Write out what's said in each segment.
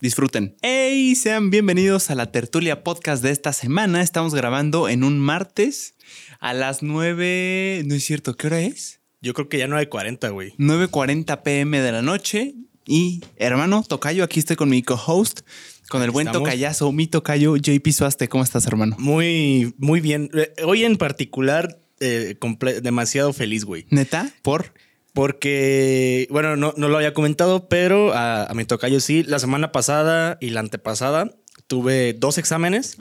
Disfruten. ¡Hey! Sean bienvenidos a la tertulia podcast de esta semana. Estamos grabando en un martes a las 9. No es cierto, ¿qué hora es? Yo creo que ya 9.40, güey. 9.40 pm de la noche. Y hermano, Tocayo, aquí estoy con mi co-host, con el buen tocayazo, mi tocayo, JP Suaste. ¿Cómo estás, hermano? Muy, muy bien. Eh, hoy en particular, eh, demasiado feliz, güey. ¿Neta? ¿Por? Porque, bueno, no, no lo había comentado, pero a, a mi tocayo sí. La semana pasada y la antepasada tuve dos exámenes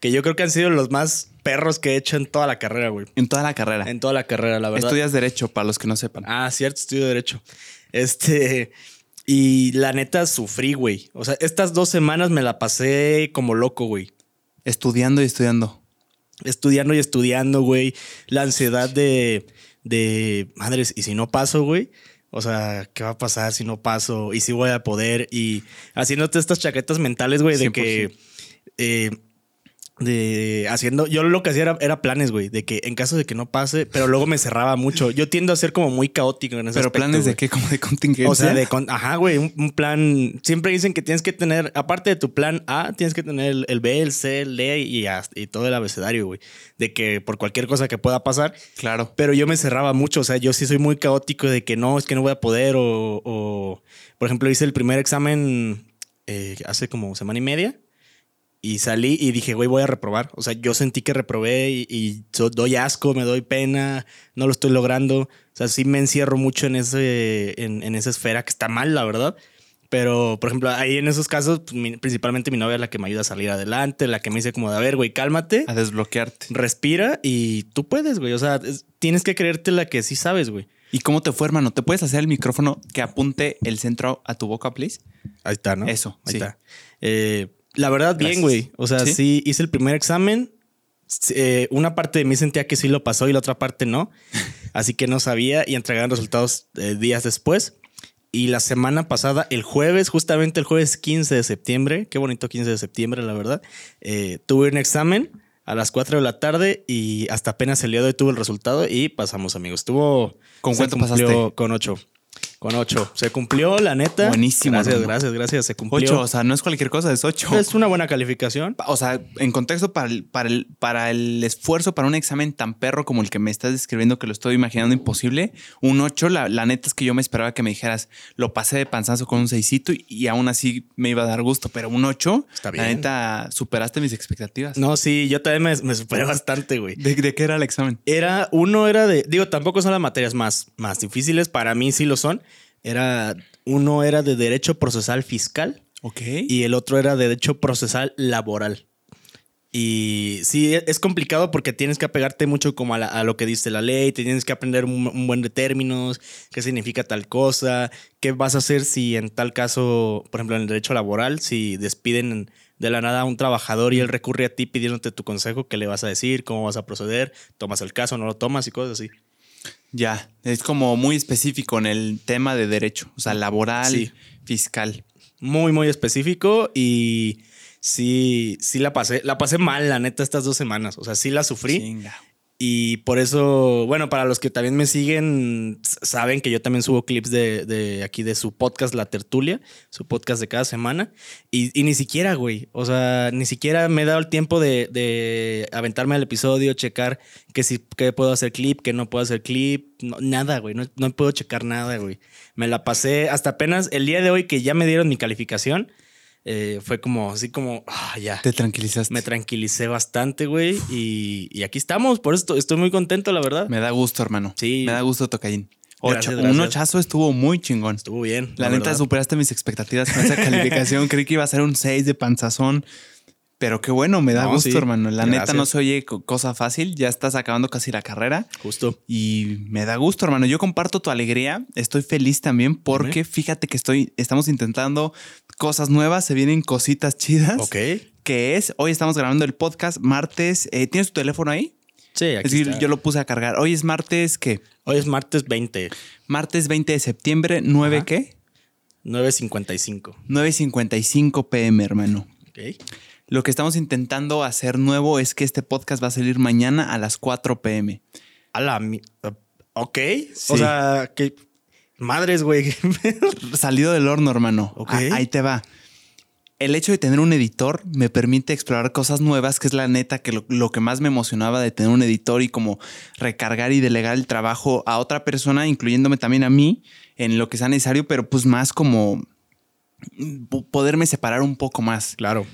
que yo creo que han sido los más perros que he hecho en toda la carrera, güey. En toda la carrera. En toda la carrera, la verdad. Estudias Derecho, para los que no sepan. Ah, cierto, estudio Derecho. Este. Y la neta sufrí, güey. O sea, estas dos semanas me la pasé como loco, güey. Estudiando y estudiando. Estudiando y estudiando, güey. La ansiedad de de madres, y si no paso, güey. O sea, ¿qué va a pasar si no paso? ¿Y si voy a poder? Y haciéndote estas chaquetas mentales, güey, de que eh, de haciendo, yo lo que hacía era, planes, güey, de que en caso de que no pase, pero luego me cerraba mucho. Yo tiendo a ser como muy caótico en ese Pero planes de qué, como de contingencia. O sea, de, ajá, güey, un, plan, siempre dicen que tienes que tener, aparte de tu plan A, tienes que tener el, B, el C, el D y, y todo el abecedario, güey, de que por cualquier cosa que pueda pasar. Claro. Pero yo me cerraba mucho, o sea, yo sí soy muy caótico de que no, es que no voy a poder o, por ejemplo, hice el primer examen eh, hace como semana y media y salí y dije, güey, voy a reprobar. O sea, yo sentí que reprobé y, doy asco, me doy pena, no lo estoy logrando. O sea, sí me encierro mucho en, ese, en, esa esfera que está mal, la verdad. Pero, por ejemplo, ahí en esos casos, pues, principalmente mi novia es la que me ayuda a salir adelante, la que me dice como de, a ver, güey, cálmate. A desbloquearte. Respira y tú puedes, güey. O sea, tienes que creerte la que sí sabes, güey. ¿Y cómo te fue, hermano? ¿Te puedes hacer el micrófono que apunte el centro a tu boca, please? Ahí está, ¿no? Eso, ahí está. Eh, la verdad, bien, güey. O sea, ¿Sí? hice el primer examen. Eh, una parte de mí sentía que sí lo pasó y la otra parte no. Así que no sabía y entregaron resultados eh, días después. Y la semana pasada, el jueves, justamente el jueves 15 de septiembre, qué bonito 15 de septiembre, la verdad, eh, tuve un examen a las 4 de la tarde y hasta apenas el día de hoy tuve el resultado y pasamos, amigos. Estuvo. ¿Con cuánto pasaste? Con 8. Con ocho. Se cumplió, la neta. Buenísimo. Gracias, gracias, gracias. Se cumplió. Ocho, o sea, no es cualquier cosa, es ocho. Es una buena calificación. O sea, en contexto para el, para el, para el esfuerzo para un examen tan perro como el que me estás describiendo, que lo estoy imaginando imposible, un ocho, la, neta es que yo me esperaba que me dijeras, lo pasé de panzazo con un seisito y, aún así me iba a dar gusto, pero un ocho, Está bien. la neta, superaste mis expectativas. No, sí, yo también me, superé bastante, güey. ¿De, ¿De, qué era el examen? Era, uno era de, digo, tampoco son las materias más, más difíciles, para mí sí lo son era, uno era de derecho procesal fiscal. Y el otro era de derecho procesal laboral. Y sí, e, es complicado porque tienes que apegarte mucho como a, lo que dice la ley, tienes que aprender un, buen de términos, qué significa tal cosa, qué vas a hacer si en tal caso, por ejemplo, en el derecho laboral, si despiden de la nada a un trabajador y él recurre a ti pidiéndote tu consejo, qué le vas a decir, cómo vas a proceder, tomas el caso, no lo tomas y cosas así. Ya, es como muy específico en el tema de derecho, o sea, laboral, fiscal. Muy, muy específico y sí, sí la pasé, la pasé mal, la neta, estas dos semanas. O sea, sí la sufrí. Y por eso, bueno, para los que también me siguen, saben que yo también subo clips de, aquí de su podcast La Tertulia, su podcast de cada semana. Y, ni siquiera, güey, o sea, ni siquiera me he dado el tiempo de, aventarme al episodio, checar que si que puedo hacer clip, que no puedo hacer clip, nada, güey, no, no puedo checar nada, güey. Me la pasé hasta apenas el día de hoy que ya me dieron mi calificación eh, fue como, así como, ah, ya. Te tranquilizaste. Me tranquilicé bastante, güey. Y, aquí estamos. Por eso estoy muy contento, la verdad. Me da gusto, hermano. Sí. Me da gusto, Tocayín. Ocho. Un ochazo estuvo muy chingón. Estuvo bien. La, neta, superaste mis expectativas con esa calificación. Creí que iba a ser un 6 de panzazón. Pero qué bueno, me da gusto, hermano. La neta no se oye cosa fácil. Ya estás acabando casi la carrera. Justo. Y me da gusto, hermano. Yo comparto tu alegría. Estoy feliz también porque fíjate que estoy, estamos intentando cosas nuevas, se vienen cositas chidas. Ok. que es, hoy estamos grabando el podcast martes. eh, ¿Tienes tu teléfono ahí? Sí, aquí Es decir, está. yo lo puse a cargar. Hoy es martes, ¿qué? Hoy es martes 20, Martes 20 de septiembre, ¿9 Ajá. qué? 9.55. 9.55 pm, hermano. Ok. Lo que estamos intentando hacer nuevo es que este podcast va a salir mañana a las 4 pm. A la... mi- Ok. Sí. O sea, que... Madres, güey. Salido del horno, hermano. Ok. Ah, ahí te va. El hecho de tener un editor me permite explorar cosas nuevas, que es la neta que lo, lo que más me emocionaba de tener un editor y como recargar y delegar el trabajo a otra persona, incluyéndome también a mí, en lo que sea necesario, pero pues más como mm, po- poderme separar un poco más. claro.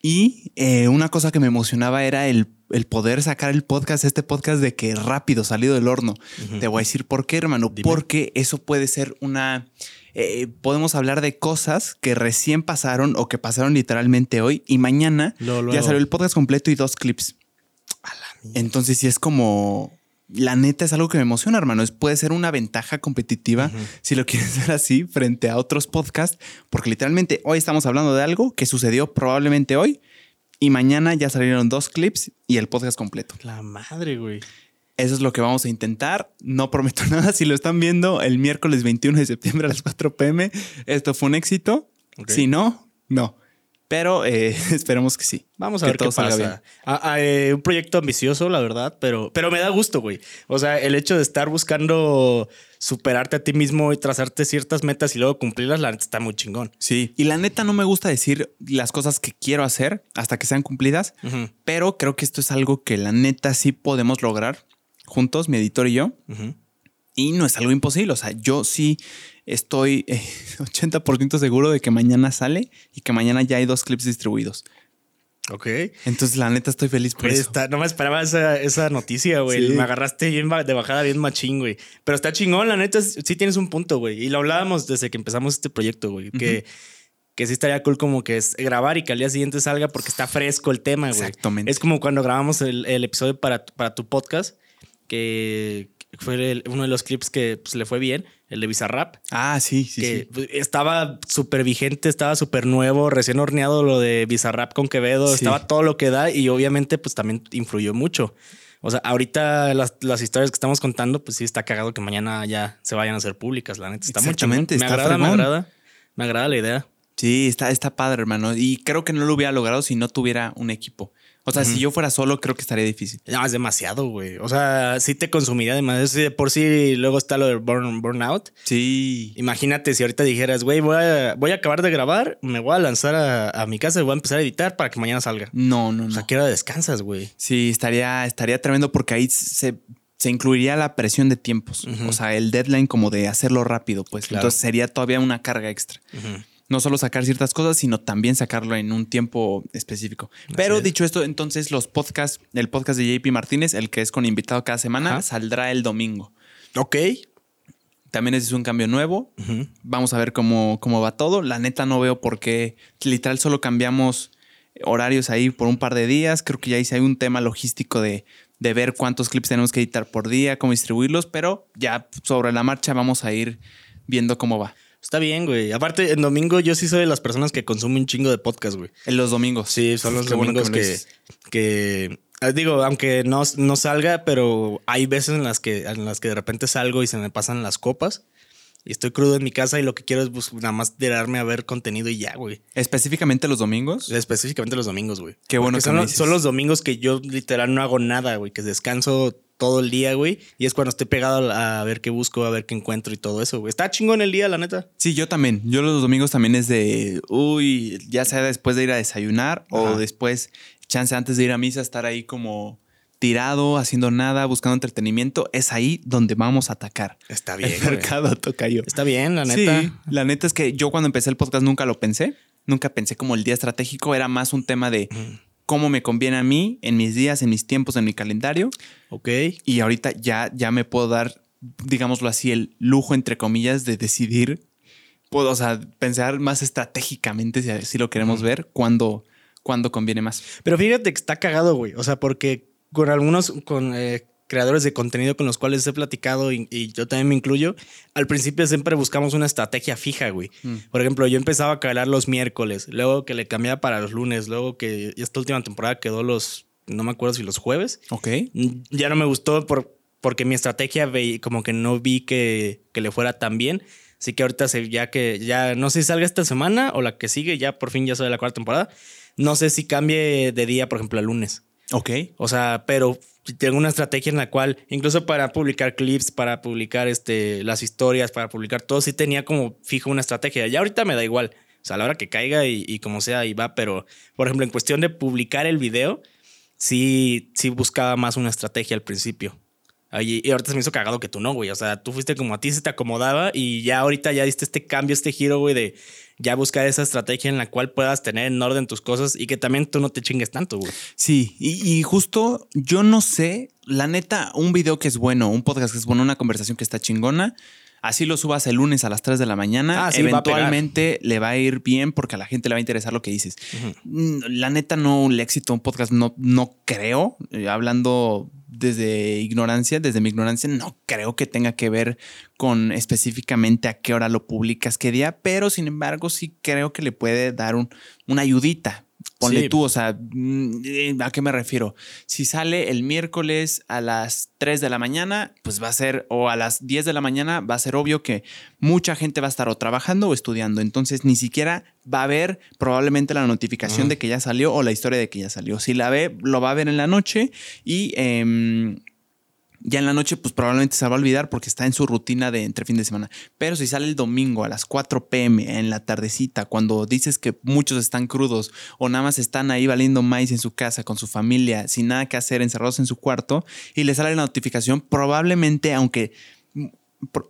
Y eh, una cosa que me emocionaba era el, el poder sacar el podcast, este podcast de que rápido salido del horno. Te voy a decir por qué, hermano. Dime. Porque eso puede ser una... eh, podemos hablar de cosas que recién pasaron o que pasaron literalmente hoy y mañana ya salió el podcast completo y dos clips. Entonces sí es como... La neta es algo que me emociona, hermano. Es, puede ser una ventaja competitiva si lo quieres ver así frente a otros podcasts, porque literalmente hoy estamos hablando de algo que sucedió probablemente hoy y mañana ya salieron dos clips y el podcast completo. La madre, güey. Eso es lo que vamos a intentar. No prometo nada. Si lo están viendo el miércoles 21 de septiembre a las 4 pm, esto fue un éxito. Si no, no. Pero eh, esperemos que sí. Vamos a Que ver qué todo pasa. Ah, ah, eh, un proyecto ambicioso, la verdad, pero, pero me da gusto, güey. O sea, el hecho de estar buscando superarte a ti mismo y trazarte ciertas metas y luego cumplirlas, la neta está muy chingón. Sí. Y la neta no me gusta decir las cosas que quiero hacer hasta que sean cumplidas, pero creo que esto es algo que la neta sí podemos lograr juntos, mi editor y yo. Y no es algo imposible. O sea, yo sí estoy eh, 80% seguro de que mañana sale y que mañana ya hay dos clips distribuidos. Ok. Entonces, la neta, estoy feliz por Güey, eso. está- no me esperaba esa, esa noticia, güey. Sí. Me agarraste bien de bajada, bien machín, güey. Pero está chingón, la neta, sí tienes un punto, güey. Y lo hablábamos desde que empezamos este proyecto, güey. Que, que sí estaría cool como que es grabar y que al día siguiente salga porque está fresco el tema, güey. Exactamente. Es como cuando grabamos el, el episodio para, para tu podcast, que fue el- uno de los clips que pues, le fue bien, el de Bizarrap. Ah, sí, sí, que sí. pues, estaba súper vigente, estaba súper nuevo, recién horneado lo de Bizarrap con Quevedo, Sí. estaba todo lo que da y obviamente pues también influyó mucho. O sea, ahorita las, las historias que estamos contando, pues sí está cagado que mañana ya se vayan a hacer públicas, la neta. Está muy Exactamente, chingón. Me está agrada, me agrada. Me agrada la idea. Sí, está, está padre, hermano. Y creo que no lo hubiera logrado si no tuviera un equipo. O sea, si yo fuera solo, creo que estaría difícil. No, es demasiado, güey. O sea, sí te consumiría demasiado. Sí, De por sí, luego está lo del burn, burnout. Sí. Imagínate si ahorita dijeras, güey, voy a, voy a acabar de grabar, me voy a lanzar a, a mi casa y voy a empezar a editar para que mañana salga. No, no, no. O sea, ¿qué hora descansas, güey? Sí, estaría, estaría tremendo porque ahí se, se incluiría la presión de tiempos. O sea, el deadline como de hacerlo rápido, pues. Claro. Entonces sería todavía una carga extra. No solo sacar ciertas cosas, sino también sacarlo en un tiempo específico. Pero es. dicho esto, entonces los podcasts, el podcast de JP Martínez, el que es con invitado cada semana, Ajá. saldrá el domingo. Ok. También ese es un cambio nuevo. Vamos a ver cómo, cómo va todo. La neta no veo por qué. Literal solo cambiamos horarios ahí por un par de días. Creo que ya hice un tema logístico de, de ver cuántos clips tenemos que editar por día, cómo distribuirlos, pero ya sobre la marcha vamos a ir viendo cómo va. Está bien, güey. Aparte, en domingo yo sí soy de las personas que consumen un chingo de podcast, güey. En los domingos. Sí, son los Qué domingos que, que, ah, digo, aunque no, no salga, pero hay veces en las que en las que de repente salgo y se me pasan las copas y estoy crudo en mi casa y lo que quiero es bus- nada más tirarme a ver contenido y ya, güey. Específicamente los domingos. Específicamente los domingos, güey. Qué bueno Porque que son, me los- dices. son los domingos que yo literal no hago nada, güey, que descanso todo el día, güey. Y es cuando estoy pegado a ver qué busco, a ver qué encuentro y todo eso, güey. Está chingón el día, la neta. Sí, yo también. Yo los domingos también es de, uy, ya sea después de ir a desayunar o después, chance antes de ir a misa, estar ahí como tirado, haciendo nada, buscando entretenimiento. Es ahí donde vamos a atacar. Está bien, El mercado toca yo. Está bien, la neta. Sí, la neta es que yo cuando empecé el podcast nunca lo pensé. Nunca pensé como el día estratégico. Era más un tema de cómo me conviene a mí en mis días, en mis tiempos, en mi calendario. Ok. Y ahorita ya, ya me puedo dar, digámoslo así, el lujo, entre comillas, de decidir. Puedo, o sea, pensar más estratégicamente, si así lo queremos ver, cuándo, cuándo conviene más. Pero fíjate que está cagado, güey. O sea, porque con algunos, con, eh, creadores de contenido con los cuales he platicado y, yo también me incluyo, al principio siempre buscamos una estrategia fija, güey. Mm. Por ejemplo, yo empezaba a calar los miércoles, luego que le cambiaba para los lunes, luego que esta última temporada quedó los, no me acuerdo si los jueves. Ok. Ya no me gustó por, porque mi estrategia como que no vi que, que le fuera tan bien. Así que ahorita ya que ya no sé si salga esta semana o la que sigue, ya por fin ya sale la cuarta temporada. No sé si cambie de día, por ejemplo, a lunes. Ok. O sea, pero tengo una estrategia en la cual, incluso para publicar clips, para publicar este, las historias, para publicar todo, sí tenía como fijo una estrategia. Ya ahorita me da igual. O sea, a la hora que caiga y, como sea, y va. Pero, por ejemplo, en cuestión de publicar el video, sí, sí buscaba más una estrategia al principio. Y ahorita se me hizo cagado que tú no, güey. O sea, tú fuiste como a ti se te acomodaba y ya ahorita ya diste este cambio, este giro, güey, de ya buscar esa estrategia en la cual puedas tener en orden tus cosas y que también tú no te chingues tanto, güey. Sí, y, justo yo no sé, la neta, un video que es bueno, un podcast que es bueno, una conversación que está chingona. Así lo subas el lunes a las 3 de la mañana, ah, eventualmente le va a ir bien porque a la gente le va a interesar lo que dices. Mm, la neta, no, el éxito de un podcast no, no creo, eh, hablando desde ignorancia, desde mi ignorancia, no creo que tenga que ver con específicamente a qué hora lo publicas, qué día, pero sin embargo sí creo que le puede dar un, una ayudita. Ponle tú, o sea, mm, eh, ¿a qué me refiero? Si sale el miércoles a las 3 de la mañana, pues va a ser, o a las 10 de la mañana, va a ser obvio que mucha gente va a estar o trabajando o estudiando. Entonces, ni siquiera va a ver probablemente la notificación de que ya salió o la historia de que ya salió. Si la ve, lo va a ver en la noche y em, ya en la noche, pues probablemente se va a olvidar porque está en su rutina de entre fin de semana. Pero si sale el domingo a las 4 pm en la tardecita, cuando dices que muchos están crudos o nada más están ahí valiendo maíz en su casa con su familia, sin nada que hacer, encerrados en su cuarto, y le sale la notificación, probablemente, aunque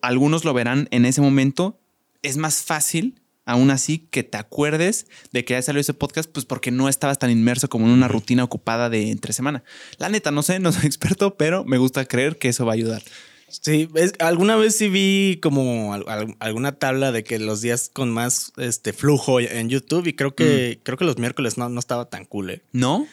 algunos lo verán en ese momento, es más fácil aún así que te acuerdes de que ya salió ese podcast, pues porque no estabas tan inmerso como en una rutina ocupada de entre semana. La neta, no sé, no soy experto, pero me gusta creer que eso va a ayudar. Sí, alguna vez sí vi como alguna tabla de que los días con más este flujo en YouTube y creo que mm. creo que los miércoles no, no estaba tan cool. ¿eh? ¿No?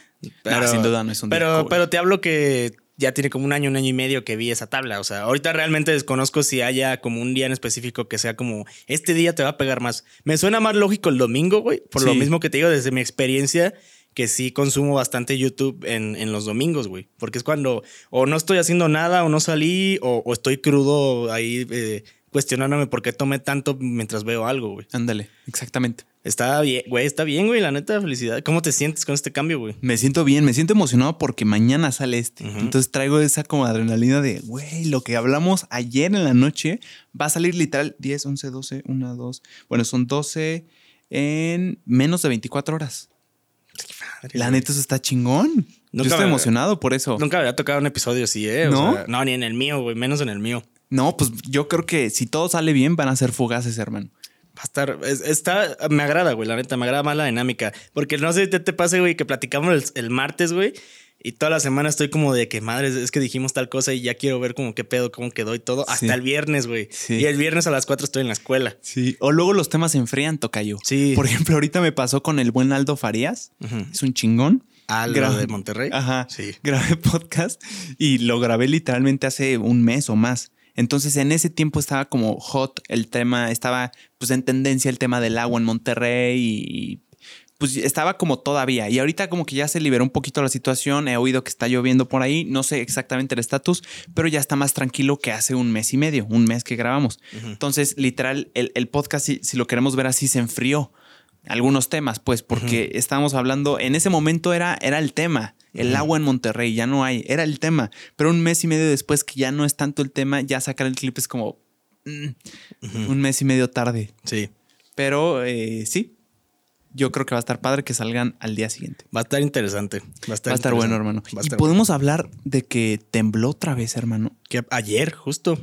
Pero, sin duda no es un pero, Pero te hablo que ya tiene como un año, un año y medio que vi esa tabla. O sea, ahorita realmente desconozco si haya como un día en específico que sea como este día te va a pegar más. Me suena más lógico el domingo, güey. Por lo mismo que te digo, desde mi experiencia, que sí consumo bastante YouTube en, en los domingos, güey. Porque es cuando o no estoy haciendo nada o no salí o, estoy crudo ahí eh, cuestionándome por qué tomé tanto mientras veo algo, güey. Ándale, exactamente. Está bien, güey, está bien, güey, la neta, felicidad. ¿Cómo te sientes con este cambio, güey? Me siento bien, me siento emocionado porque mañana sale este. Entonces traigo esa como adrenalina de, güey, lo que hablamos ayer en la noche va a salir literal 10, 11, 12, 1, 2. Bueno, son 12 en menos de 24 horas. la neta, eso está chingón. Yo estoy emocionado por eso. Nunca había tocado un episodio así, ¿eh? ¿No? no, ni en el mío, güey, menos en el mío. No, pues yo creo que si todo sale bien, van a ser fugaces, hermano. Va a estar, está, me agrada, güey, la neta, me agrada más la dinámica. Porque no sé qué te pase, güey, que platicamos el, martes, güey, y toda la semana estoy como de que, madre, es que dijimos tal cosa y ya quiero ver como qué pedo, cómo quedó y todo. Hasta el viernes, güey. Y el viernes a las 4 estoy en la escuela. Sí. O luego los temas se enfrían, tocayo. Sí. Por ejemplo, ahorita me pasó con el buen Aldo Farías. Es un chingón. Aldo de Monterrey. Ajá. Sí. Grabé podcast y lo grabé literalmente hace un mes o más. Entonces en ese tiempo estaba como hot el tema, estaba pues en tendencia el tema del agua en Monterrey y, pues estaba como todavía. Y ahorita como que ya se liberó un poquito la situación. He oído que está lloviendo por ahí. No sé exactamente el estatus, pero ya está más tranquilo que hace un mes y medio, un mes que grabamos. Entonces, literal, el, podcast, si, lo queremos ver así, se enfrió. Algunos temas, pues, porque estábamos hablando, en ese momento era, era el tema. El agua en Monterrey, ya no hay. Era el tema. Pero un mes y medio después que ya no es tanto el tema, ya sacar el clip es como mm, un mes y medio tarde. Sí. Pero eh, sí, yo creo que va a estar padre que salgan al día siguiente. Va a estar interesante. Va a estar, bueno, hermano. y podemos hablar de que tembló otra vez, hermano. Que ayer, justo.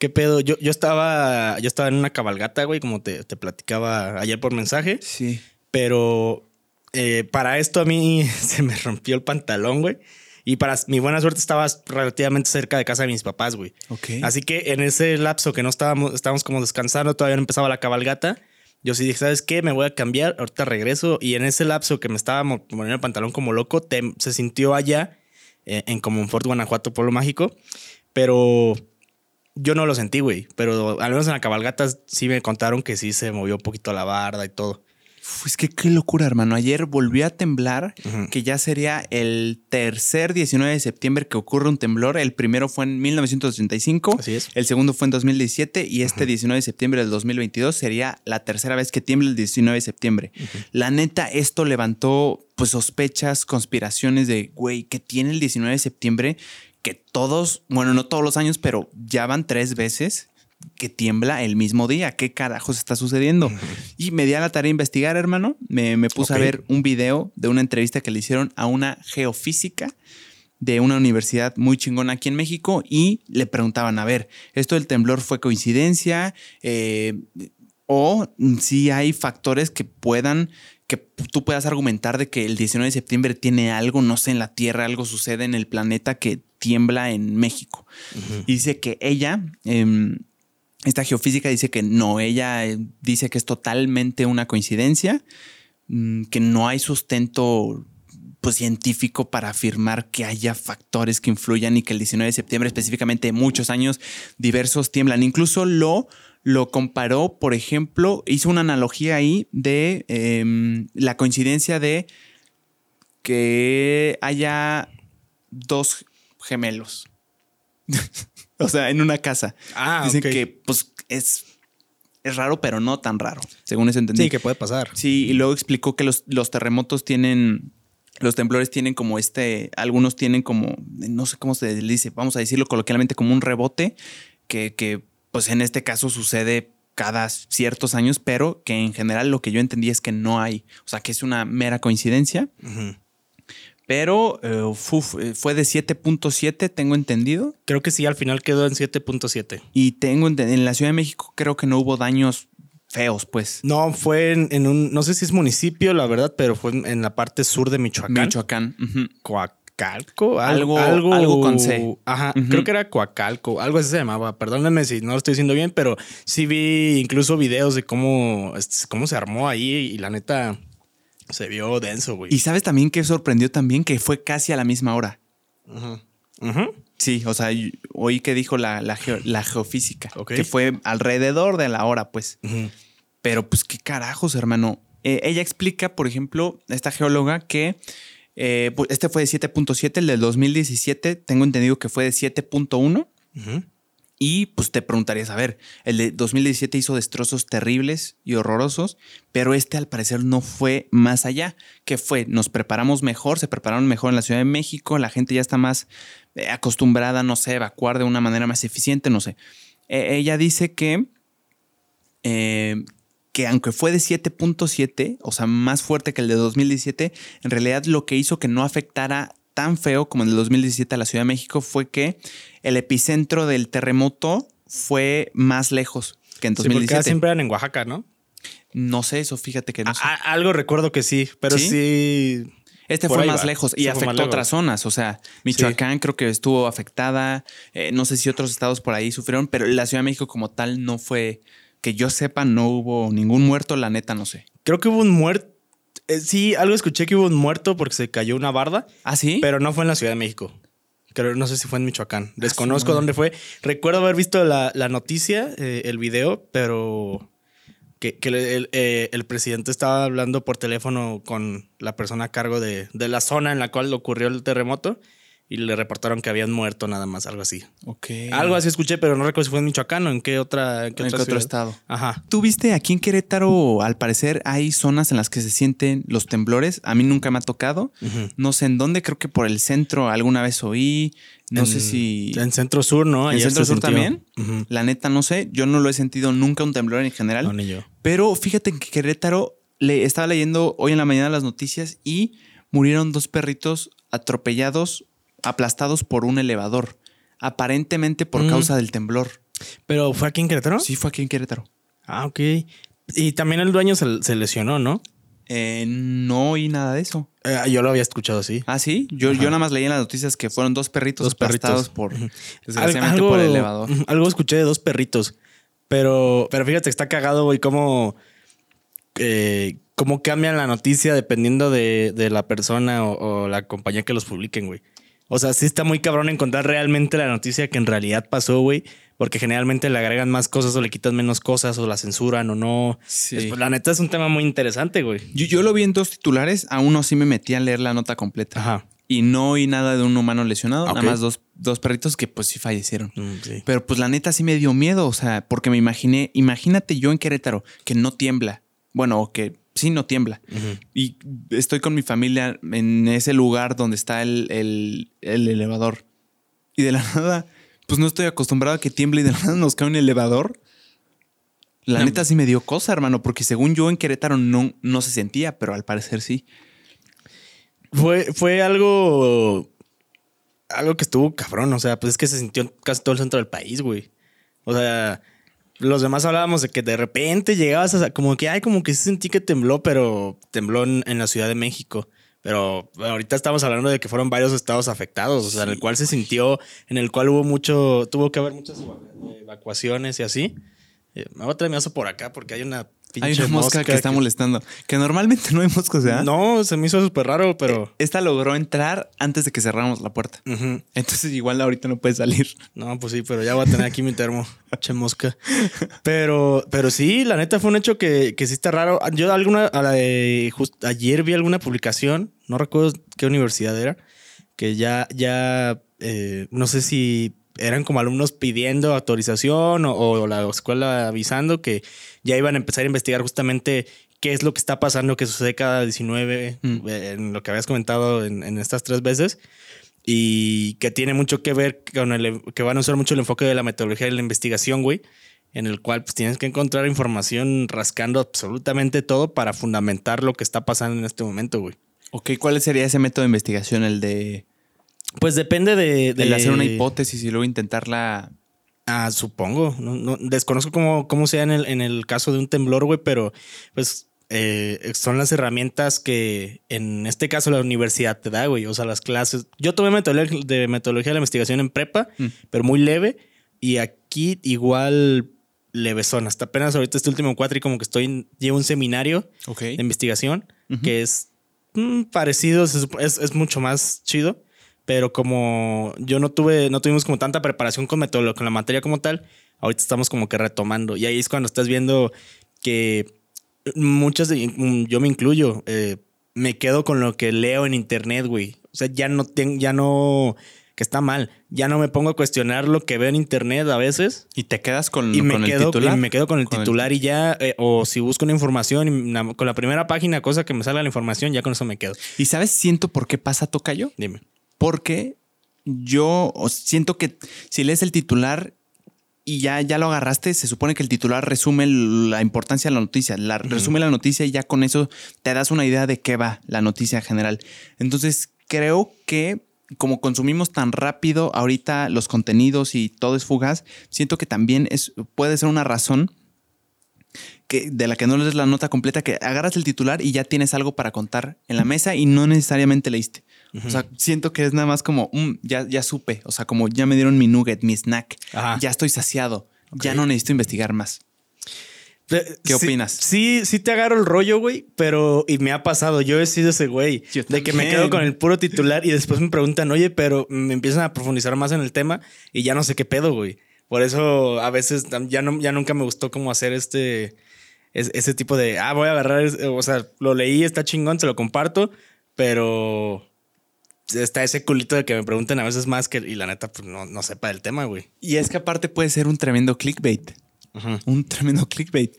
¿Qué pedo? Yo, yo estaba. Yo estaba en una cabalgata, güey, como te, te platicaba ayer por mensaje. Sí. Pero eh, para esto a mí se me rompió el pantalón, güey. Y para mi buena suerte estaba relativamente cerca de casa de mis papás, güey. Así que en ese lapso que no estábamos, estábamos como descansando, todavía no empezaba la cabalgata. Yo sí dije, ¿sabes qué? Me voy a cambiar, ahorita regreso. Y en ese lapso que me estaba poniendo el pantalón como loco, se sintió allá eh, en Comonfort, Guanajuato, Pueblo Mágico. Pero yo no lo sentí, güey. Pero al menos en la cabalgata sí me contaron que sí se movió un poquito la barda y todo. Es que qué locura, hermano. Ayer volvió a temblar, que ya sería el tercer 19 de septiembre que ocurre un temblor. El primero fue en 1985. Así es. El segundo fue en 2017 y este 19 de septiembre del 2022 sería la tercera vez que tiembla el 19 de septiembre. La neta, esto levantó pues sospechas, conspiraciones de, güey, que tiene el 19 de septiembre que todos, bueno, no todos los años, pero ya van tres veces que tiembla el mismo día. ¿Qué carajos está sucediendo? Y me di a la tarea de investigar, hermano. Me, puse a ver un video de una entrevista que le hicieron a una geofísica de una universidad muy chingona aquí en México y le preguntaban, a ver, ¿esto del temblor fue coincidencia? Eh, o si hay factores que puedan que tú puedas argumentar de que el 19 de septiembre tiene algo, no sé, en la Tierra, algo sucede en el planeta que tiembla en México. Y dice que ella, em, esta geofísica dice que no, ella eh, dice que es totalmente una coincidencia, mm, que no hay sustento pues, científico para afirmar que haya factores que influyan y que el 19 de septiembre, específicamente muchos años, diversos tiemblan. Incluso lo lo comparó, por ejemplo, hizo una analogía ahí de em, la coincidencia de que haya dos gemelos. o sea, en una casa. Ah, Dicen que pues es, es raro, pero no tan raro, según eso entendí. Sí, que puede pasar. Sí, y luego explicó que los, los terremotos tienen los temblores tienen como este, algunos tienen como, no sé cómo se dice, vamos a decirlo coloquialmente, como un rebote que, que pues en este caso sucede cada ciertos años, pero que en general lo que yo entendí es que no hay, o sea, que es una mera coincidencia. Pero eh, eh, fue de 7.7, tengo entendido. Creo que sí, al final quedó en 7.7. Y tengo en la Ciudad de México creo que no hubo daños feos, pues. No, fue en, un, no sé si es municipio, la verdad, pero fue en, la parte sur de Michoacán. Michoacán. Coacalco, algo, algo, algo con C. Ajá, creo que era Coacalco, algo así se llamaba. Perdónenme si no lo estoy diciendo bien, pero sí vi incluso videos de cómo, cómo se armó ahí y la neta se vio denso, güey. Y sabes también que sorprendió también que fue casi a la misma hora. Ajá. Sí, o sea, oí que dijo la, la, geofísica, que fue alrededor de la hora, pues. Pero pues qué carajos, hermano. Eh, ella explica, por ejemplo, esta geóloga que eh, pues, este fue de 7.7, el del 2017 tengo entendido que fue de 7.1. Y pues te preguntarías, a ver, el de 2017 hizo destrozos terribles y horrorosos, pero este al parecer no fue más allá. ¿Qué fue? Nos preparamos mejor, se prepararon mejor en la Ciudad de México, la gente ya está más eh, acostumbrada, no sé, evacuar de una manera más eficiente, no sé. E, ella dice que, que aunque fue de 7.7, o sea, más fuerte que el de 2017, en realidad lo que hizo que no afectara tan feo como el de 2017 a la Ciudad de México fue que el epicentro del terremoto fue más lejos que en 2017. Sí, siempre eran en Oaxaca, ¿no? No sé eso, fíjate que no sé. algo recuerdo que sí, pero sí. este fue más lejos y afectó otras zonas. O sea, Michoacán creo que estuvo afectada. Eh, no sé si otros estados por ahí sufrieron, pero la Ciudad de México como tal no fue que yo sepa, no hubo ningún muerto, la neta no sé. Creo que hubo un muerto. Eh, sí, algo escuché que hubo un muerto porque se cayó una barda. ¿Ah, sí? Pero no fue en la Ciudad de México. Creo, no sé si fue en Michoacán. Ah, Desconozco dónde fue. Recuerdo haber visto la, noticia, eh, el video, pero que, eh, el, presidente estaba hablando por teléfono con la persona a cargo de, de la zona en la cual ocurrió el terremoto y le reportaron que habían muerto nada más, algo así. Ok. Algo así escuché, pero no recuerdo si fue en Michoacán o en qué otra en qué, otro estado. Ajá. ¿Tú viste aquí en Querétaro, al parecer, hay zonas en las que se sienten los temblores? A mí nunca me ha tocado. No sé en dónde, creo que por el centro alguna vez oí. No sé si. En centro sur, ¿no? En centro sur también. La neta, no sé. Yo no lo he sentido nunca un temblor en general. No, ni yo. Pero fíjate que Querétaro le estaba leyendo hoy en la mañana las noticias y murieron dos perritos atropellados aplastados por un elevador, aparentemente por mm. causa del temblor. ¿Pero fue aquí en Querétaro? Sí, fue aquí en Querétaro. Ah, ok. Y también el dueño se, lesionó, ¿no? Eh, no oí nada de eso. Eh, yo lo había escuchado así. Ah, sí. Yo, yo nada más leí en las noticias que fueron dos perritos aplastados por, desgraciadamente, por el elevador. Algo escuché de dos perritos. Pero, pero fíjate, está cagado, güey, cómo, eh, cómo cambian la noticia dependiendo de, la persona o, o, la compañía que los publiquen, güey. O sea, sí está muy cabrón encontrar realmente la noticia que en realidad pasó, güey. Porque generalmente le agregan más cosas o le quitan menos cosas o la censuran o no. Sí. Pues, la neta es un tema muy interesante, güey. Yo, yo lo vi en dos titulares. A uno sí me metí a leer la nota completa. Ajá. Y no oí nada de un humano lesionado. Nada más dos, dos, perritos que pues sí fallecieron. Mm, sí. Pero pues la neta sí me dio miedo. O sea, porque me imaginé, imagínate yo en Querétaro que no tiembla. Bueno, o que sí no tiembla. Y estoy con mi familia en ese lugar donde está el, el, elevador. Y de la nada, pues no estoy acostumbrado a que tiemble y de la nada nos cae un elevador. La neta sí me dio cosa, hermano, porque según yo en Querétaro no, no se sentía, pero al parecer sí. Fue, fue algo. Algo que estuvo cabrón. O sea, pues es que se sintió casi todo el centro del país, güey. O sea, los demás hablábamos de que de repente llegabas a como que, ay, como que sí sentí que tembló, pero tembló en, la Ciudad de México. Pero ahorita estamos hablando de que fueron varios estados afectados, o sea, en el cual se sintió, en el cual hubo mucho, tuvo que haber muchas evacuaciones y así. Eh, me voy a traer mi por acá porque hay una hay una mosca, que está molestando. Que normalmente no hay moscas, ¿verdad? No, se me hizo súper raro, pero. Eh, esta logró entrar antes de que cerráramos la puerta. Entonces, igual ahorita no puede salir. No, pues sí, pero ya voy a tener aquí mi termo. che mosca. Pero, pero sí, la neta fue un hecho que, que sí está raro. Yo alguna, a la de ayer vi alguna publicación, no recuerdo qué universidad era, que ya, ya, eh, no sé si eran como alumnos pidiendo autorización o, la escuela avisando que ya iban a empezar a investigar justamente qué es lo que está pasando, que sucede cada 19, mm. en lo que habías comentado en, estas tres veces, y que tiene mucho que ver con el, que van a usar mucho el enfoque de la metodología de la investigación, güey, en el cual pues tienes que encontrar información rascando absolutamente todo para fundamentar lo que está pasando en este momento, güey. Ok, ¿cuál sería ese método de investigación? El de pues depende de, de... hacer una hipótesis y luego intentarla. Ah, supongo. No, desconozco cómo, cómo sea en el, en el caso de un temblor, güey, pero pues eh, son las herramientas que en este caso la universidad te da, güey. O sea, las clases. Yo tomé metodología de metodología de la investigación en prepa, mm. pero muy leve. Y aquí igual levesón. Hasta apenas ahorita este último cuatro y como que estoy, llevo un seminario de investigación que es mm, parecido, es, es, mucho más chido pero como yo no tuve, no tuvimos como tanta preparación con metodología, con la materia como tal, ahorita estamos como que retomando. Y ahí es cuando estás viendo que muchas, yo me incluyo, eh, me quedo con lo que leo en internet, güey. O sea, ya no tengo, ya no, que está mal. Ya no me pongo a cuestionar lo que veo en internet a veces. Y te quedas con, y me el titular. Y me quedo con el titular y ya, eh, o si busco una información, con la primera página, cosa que me salga la información, ya con eso me quedo. ¿Y sabes, siento por qué pasa Tocayo? Dime porque yo siento que si lees el titular y ya, ya lo agarraste, se supone que el titular resume la importancia de la noticia, la, resume la noticia y ya con eso te das una idea de qué va la noticia general. Entonces, creo que como consumimos tan rápido ahorita los contenidos y todo es fugaz, siento que también es, puede ser una razón que, de la que no lees la nota completa, que agarras el titular y ya tienes algo para contar en la mesa y no necesariamente leíste. O sea, siento que es nada más como, mm, ya, ya supe, o sea, como ya me dieron mi nugget, mi snack, ya estoy saciado, ya no necesito investigar más. ¿Qué opinas? Sí, sí te agarro el rollo, güey, pero y me ha pasado, yo he sido ese güey de que me quedo con el puro titular y después me preguntan, oye, pero me empiezan a profundizar más en el tema y ya no sé qué pedo, güey. Por eso a veces ya, no, ya nunca me gustó cómo hacer este, ese tipo de, ah, voy a agarrar, o sea, lo leí, está chingón, se lo comparto, pero está ese culito de que me pregunten a veces más que, y la neta, pues no, no sepa del tema, güey. Y es que aparte puede ser un tremendo clickbait. Un tremendo clickbait.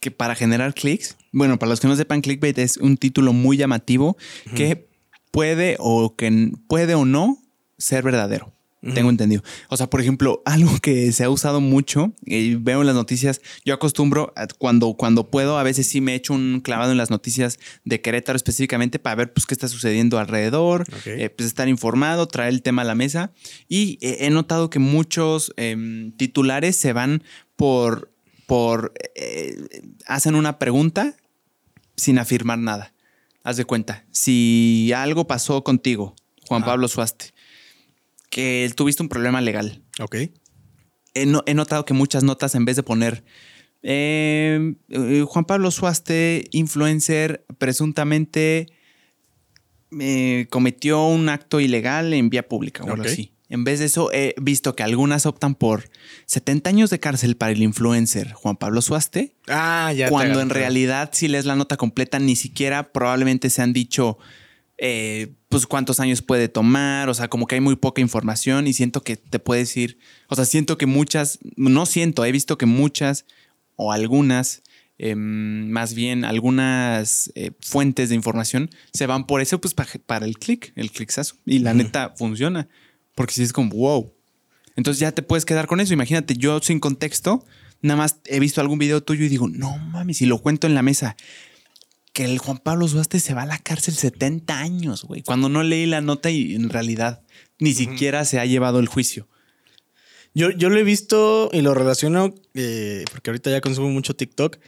Que para generar clics, bueno, para los que no sepan, clickbait es un título muy llamativo que puede o que puede o no ser verdadero. Tengo entendido. O sea, por ejemplo, algo que se ha usado mucho, y veo en las noticias, yo acostumbro cuando, cuando puedo, a veces sí me echo un clavado en las noticias de Querétaro específicamente para ver pues qué está sucediendo alrededor, eh, pues estar informado, traer el tema a la mesa. Y he notado que muchos em, titulares se van por, por, eh, hacen una pregunta sin afirmar nada. Haz de cuenta, si algo pasó contigo, Juan Pablo Suaste, que tuviste un problema legal. Ok. He, notado que muchas notas, en vez de poner em, eh, Juan Pablo Suaste, influencer, presuntamente eh, cometió un acto ilegal en vía pública o algo así. En vez de eso, he visto que algunas optan por 70 años de cárcel para el influencer Juan Pablo Suaste. Ah, ya. Cuando en realidad, si lees la nota completa, ni siquiera probablemente se han dicho eh, pues cuántos años puede tomar. O sea, como que hay muy poca información y siento que te puedes decir, o sea, siento que muchas, no siento, he visto que muchas o algunas Em, más bien algunas eh, fuentes de información se van por eso, pues para, el clic, el clicksazo. Y la neta funciona. Porque si es como, wow. Entonces ya te puedes quedar con eso. Imagínate, yo sin contexto, nada más he visto algún video tuyo y digo, no mames, si lo cuento en la mesa, que el Juan Pablo Suaste se va a la cárcel 70 años, güey. Cuando no leí la nota y en realidad ni siquiera se ha llevado el juicio. Yo, yo lo he visto y lo relaciono, eh, porque ahorita ya consumo mucho TikTok,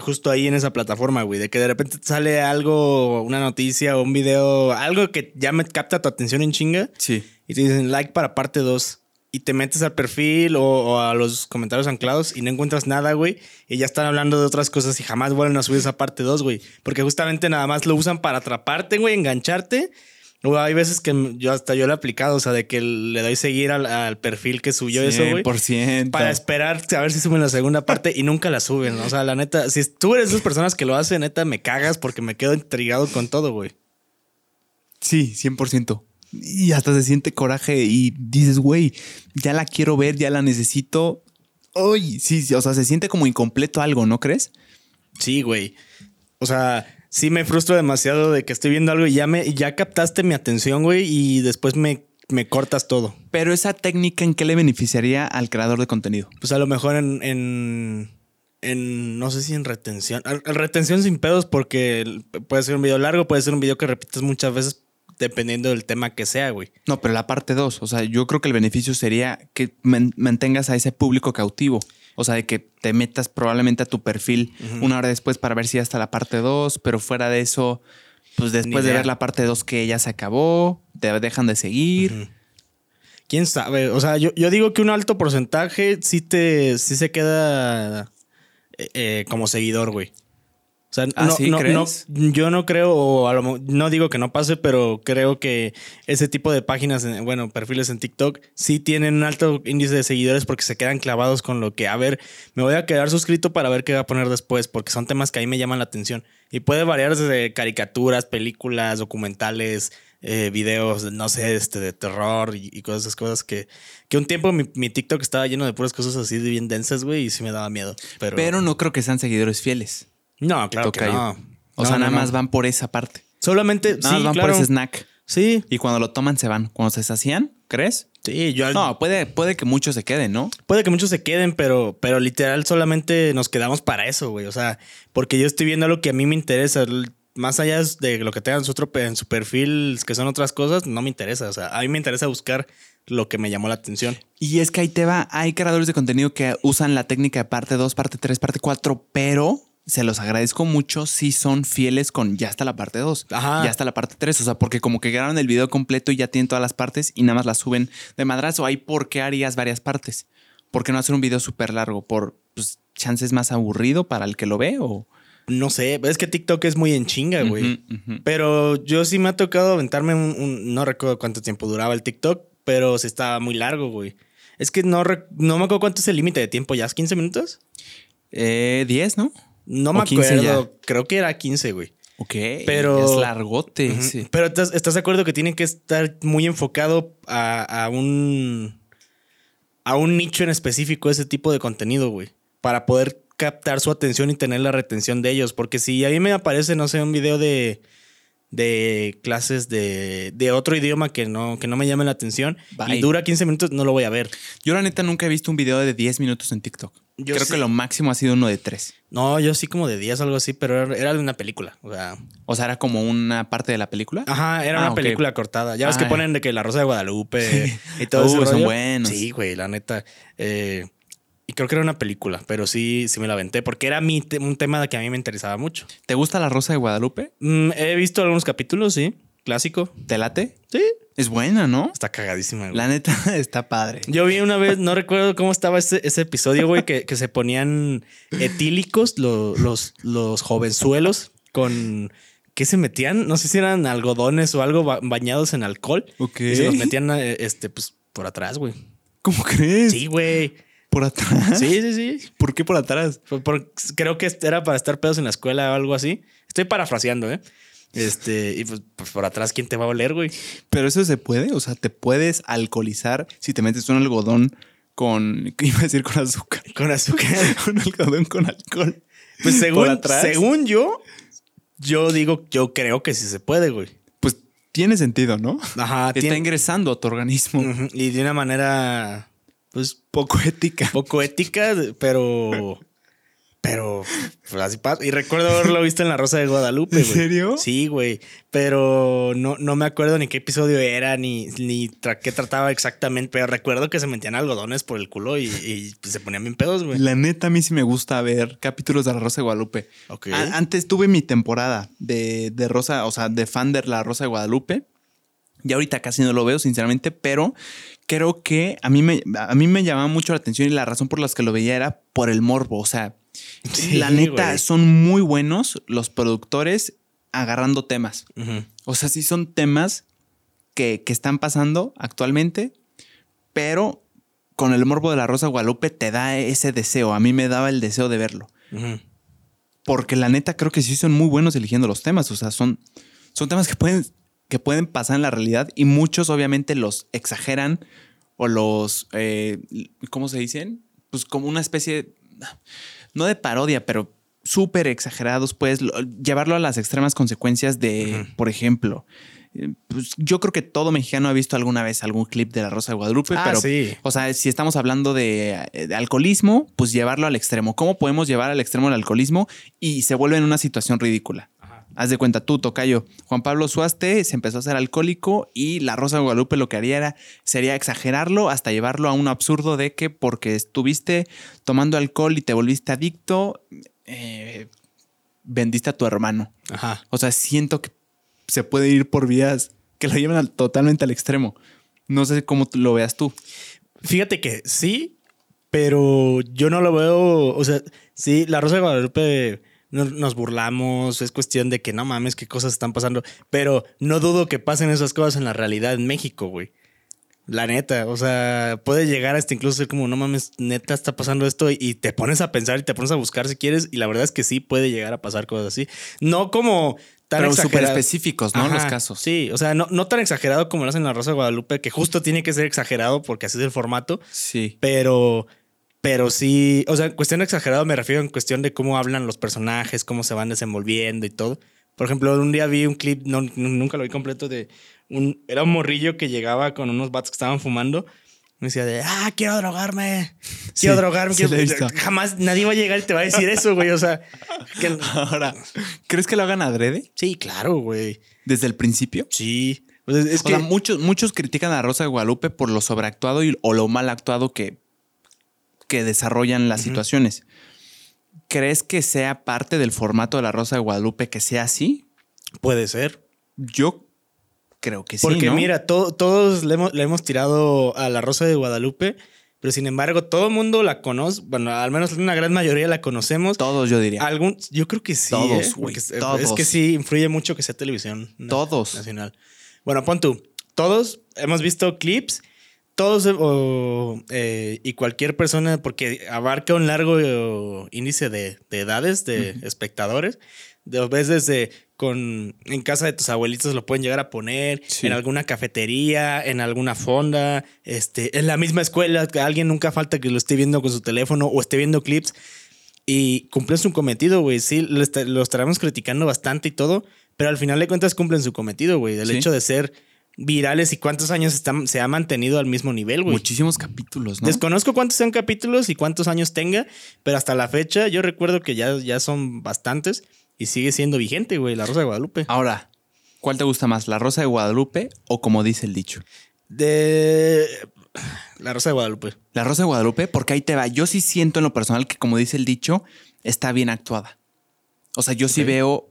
justo ahí en esa plataforma, güey, de que de repente sale algo, una noticia o un video, algo que ya me capta tu atención en chinga. Sí. Y te dicen like para parte 2. Y te metes al perfil o, a los comentarios anclados y no encuentras nada, güey. Y ya están hablando de otras cosas y jamás vuelven a subir esa parte 2, güey. Porque justamente nada más lo usan para atraparte, güey, engancharte hay veces que yo hasta yo lo he aplicado, o sea, de que le doy seguir al, perfil que subió eso, güey. Para esperar a ver si suben la segunda parte y nunca la suben. O sea, la neta, si tú eres de esas personas que lo hacen, neta, me cagas porque me quedo intrigado con todo, güey. Sí, 100%. Y hasta se siente coraje y dices, güey, ya la quiero ver, ya la necesito. Uy, sí, sí, o sea, se siente como incompleto algo, ¿no crees? Sí, güey. O sea, sí me frustro demasiado de que estoy viendo algo y ya me ya captaste mi atención, güey, y después me, me cortas todo. Pero esa técnica, ¿en qué le beneficiaría al creador de contenido? Pues a lo mejor en, en, en no sé si en retención. retención sin pedos porque puede ser un video largo, puede ser un video que repites muchas veces dependiendo del tema que sea, güey. No, pero la parte dos, o sea, yo creo que el beneficio sería que mantengas a ese público cautivo. O sea, de que te metas probablemente a tu perfil una hora después para ver si ya está la parte 2, pero fuera de eso, pues después de ver la parte 2 que ya se acabó, te dejan de seguir. ¿Quién sabe? O sea, yo, digo que un alto porcentaje sí, te, sí se queda eh, eh, como seguidor, güey. O sea, ¿Ah, no, yo no creo, o no digo que no pase, pero creo que ese tipo de páginas, bueno, perfiles en TikTok, sí tienen un alto índice de seguidores porque se quedan clavados con lo que, a ver, me voy a quedar suscrito para ver qué va a poner después, porque son temas que ahí me llaman la atención. Y puede variar desde caricaturas, películas, documentales, eh, videos, no sé, este, de terror y, cosas, esas cosas que, que un tiempo mi, mi, TikTok estaba lleno de puras cosas así de bien densas, güey, y sí me daba miedo. Pero, pero no creo que sean seguidores fieles. No, claro que no. O sea, nada más van por esa parte. Solamente nada más van por ese snack. Sí. Y cuando lo toman se van. Cuando se sacían, ¿crees? Sí, yo No, puede, puede que muchos se queden, ¿no? Puede que muchos se queden, pero, pero literal solamente nos quedamos para eso, güey. O sea, porque yo estoy viendo lo que a mí me interesa. Más allá de lo que tengan en su perfil, que son otras cosas, no me interesa. O sea, a mí me interesa buscar lo que me llamó la atención. Y es que ahí te va, hay creadores de contenido que usan la técnica de parte 2, parte 3, parte 4, pero se los agradezco mucho si son fieles con ya está la parte 2, ya está la parte 3, o sea, porque como que graban el video completo y ya tienen todas las partes y nada más las suben de madrazo. Ahí, ¿por qué harías varias partes? ¿Por qué no hacer un video súper largo? ¿Por pues, chances más aburrido para el que lo ve o...? No sé, es que TikTok es muy en chinga, güey. Pero yo sí me ha tocado aventarme un, No recuerdo cuánto tiempo duraba el TikTok, pero sí estaba muy largo, güey. Es que no, no me acuerdo cuánto es el límite de tiempo, ¿ya es 15 minutos? Eh, 10, ¿no? No me acuerdo. Creo que era 15, güey. Ok. Pero. Es largote. Pero ¿estás, de acuerdo que tiene que estar muy enfocado a, un. a un nicho en específico ese tipo de contenido, güey. Para poder captar su atención y tener la retención de ellos. Porque si a mí me aparece, no sé, un video de de clases de, de, otro idioma que no, que no me llame la atención y dura 15 minutos, no lo voy a ver. Yo la neta nunca he visto un video de 10 minutos en TikTok. Creo que lo máximo ha sido uno de 3. No, yo sí como de 10, algo así, pero era de una película. O sea, o sea, era como una parte de la película. Ajá, era una ah, película cortada. Ya ves que ponen de que La Rosa de Guadalupe y todo eso. son buenos. Sí, güey, la neta. Eh, y creo que era una película, pero sí, sí me la aventé porque era mi un tema que a mí me interesaba mucho. ¿Te gusta La Rosa de Guadalupe? Mm, he visto algunos capítulos, sí. Clásico. ¿Te late? Sí. Es buena, ¿no? Está cagadísima, güey. La neta está padre. Yo vi una vez, no recuerdo cómo estaba ese, episodio, güey, que, se ponían etílicos los, los, los jovenzuelos con ¿Qué se metían? No sé si eran algodones o algo bañados en alcohol. Ok. Y se los metían, eh, este, pues, por atrás, güey. ¿Cómo crees? Sí, güey. ¿Por atrás? Sí, sí, sí. ¿Por qué por atrás? creo que era para estar pedos en la escuela o algo así. Estoy parafraseando, ¿eh? Este, y pues, pues, por atrás, ¿quién te va a oler, güey? Pero eso se puede, o sea, te puedes alcoholizar si te metes un algodón con, ¿qué iba a decir? Con azúcar. Con azúcar. un algodón con alcohol. Pues según, según yo, yo digo, yo creo que sí se puede, güey. Pues tiene sentido, ¿no? Ajá. Está ingresando a tu organismo. Y de una manera, pues poco ética. Poco ética, pero pero pues, así pasa. Y recuerdo haberlo visto en La Rosa de Guadalupe. ¿En serio? Sí, güey. Pero no, no me acuerdo ni qué episodio era, ni, ni qué trataba exactamente. Pero recuerdo que se metían algodones por el culo y, pues, se ponían bien pedos, güey. La neta, a mí sí me gusta ver capítulos de La Rosa de Guadalupe. antes tuve mi temporada de, de Rosa, o sea, de fan de La Rosa de Guadalupe. Y ahorita casi no lo veo, sinceramente, pero creo que a mí me, a mí me llamaba mucho la atención y la razón por la que lo veía era por el morbo. O sea, la neta, son muy buenos los productores agarrando temas. O sea, sí son temas que, están pasando actualmente, pero con el morbo de la Rosa Guadalupe te da ese deseo. A mí me daba el deseo de verlo. Porque la neta creo que sí son muy buenos eligiendo los temas. O sea, son, son temas que pueden, que pueden pasar en la realidad y muchos obviamente los exageran o los, eh, ¿cómo se dicen? Pues como una especie no de parodia, pero súper exagerados, pues llevarlo a las extremas consecuencias de, por ejemplo, eh, pues yo creo que todo mexicano ha visto alguna vez algún clip de la Rosa de Guadalupe, ah, pero, sí. o sea, si estamos hablando de, de, alcoholismo, pues llevarlo al extremo. ¿Cómo podemos llevar al extremo el alcoholismo y se vuelve en una situación ridícula? Haz de cuenta tú, Tocayo. Juan Pablo Suaste se empezó a ser alcohólico y la Rosa de Guadalupe lo que haría era, sería exagerarlo hasta llevarlo a un absurdo de que porque estuviste tomando alcohol y te volviste adicto, eh, vendiste a tu hermano. Ajá. O sea, siento que se puede ir por vías que lo llevan totalmente al extremo. No sé cómo lo veas tú. Fíjate que sí, pero yo no lo veo. O sea, sí, la Rosa de Guadalupe nos burlamos, es cuestión de que no mames, qué cosas están pasando, pero no dudo que pasen esas cosas en la realidad en México, güey. La neta, o sea, puede llegar hasta incluso ser como, no mames, neta está pasando esto y te pones a pensar y te pones a buscar si quieres y la verdad es que sí puede llegar a pasar cosas así. No como tan Pero súper específicos, ¿no? Los casos. Sí, o sea, no, no tan exagerado como lo hacen en la Rosa de Guadalupe, que justo tiene que ser exagerado porque así es el formato. Sí. Pero pero sí, o sea, en cuestión exagerado me refiero en cuestión de cómo hablan los personajes, cómo se van desenvolviendo y todo. Por ejemplo, un día vi un clip, no, nunca lo vi completo, de un, era un morrillo que llegaba con unos vatos que estaban fumando. Me decía de, ah, quiero drogarme, quiero drogarme. Jamás nadie va a llegar y te va a decir eso, güey. O sea, ahora, ¿crees que lo hagan adrede? Sí, claro, güey. ¿Desde el principio? Sí. es que... muchos, muchos critican a Rosa de Guadalupe por lo sobreactuado y, o lo mal actuado que que desarrollan las situaciones. ¿Crees que sea parte del formato de la Rosa de Guadalupe que sea así? Puede ser. Yo creo que sí. Porque mira, todos le hemos, tirado a la Rosa de Guadalupe, pero sin embargo, todo el mundo la conoce. Bueno, al menos una gran mayoría la conocemos. Todos, yo diría. Algún, yo creo que sí. Todos, ¿eh? güey. Es que sí, influye mucho que sea televisión. Todos. Nacional. Bueno, pon tú. Todos hemos visto clips todos eh, y cualquier persona, porque abarca un largo índice de, edades, de espectadores. De veces con en casa de tus abuelitos lo pueden llegar a poner, en alguna cafetería, en alguna fonda, este, en la misma escuela, que alguien nunca falta que lo esté viendo con su teléfono o esté viendo clips. Y cumplen su cometido, güey. Sí, lo, estaremos criticando bastante y todo, pero al final de cuentas cumplen su cometido, güey. Del hecho de ser virales y cuántos años están, se ha mantenido al mismo nivel, güey. Muchísimos capítulos, ¿no? Desconozco cuántos sean capítulos y cuántos años tenga, pero hasta la fecha yo recuerdo que ya, ya son bastantes y sigue siendo vigente, güey, La Rosa de Guadalupe. Ahora, ¿cuál te gusta más, La Rosa de Guadalupe o como dice el dicho? De... La Rosa de Guadalupe. La Rosa de Guadalupe, porque ahí te va. Yo sí siento en lo personal que, como dice el dicho, está bien actuada. O sea, yo sí veo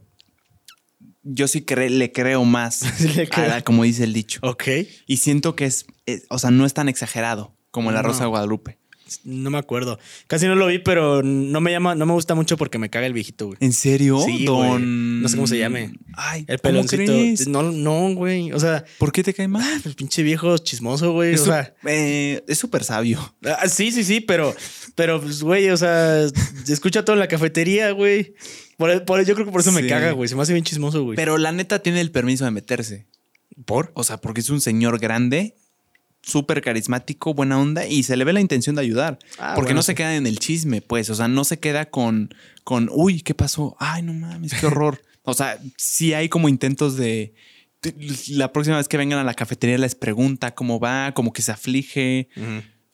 yo sí le creo más, como dice el dicho. Ok. Y siento que es, o sea, no es tan exagerado como la Rosa de Guadalupe. No me acuerdo. Casi no lo vi, pero no me llama, no me gusta mucho porque me caga el viejito, güey. ¿En serio? Sí, Don... No sé cómo se llame. Ay, El ¿cómo peloncito. crees? No, no, güey. O sea, ¿Por qué te cae mal? el pinche viejo chismoso, güey. Es O sea, eh, es súper sabio. ah, sí, sí, sí, pero, pero, pues, güey, o sea, escucha todo en la cafetería, güey. Por, por- yo creo que por eso me caga, güey. Se me hace bien chismoso, güey. Pero la neta tiene el permiso de meterse. ¿Por? O sea, porque es un señor grande, súper carismático, buena onda y se le ve la intención de ayudar. Ah, porque bueno, no se queda en el chisme, pues. O sea, no se queda con, con, uy, ¿qué pasó? Ay, no mames, qué horror. o sea, sí hay como intentos de. La próxima vez que vengan a la cafetería les pregunta cómo va, como que se aflige.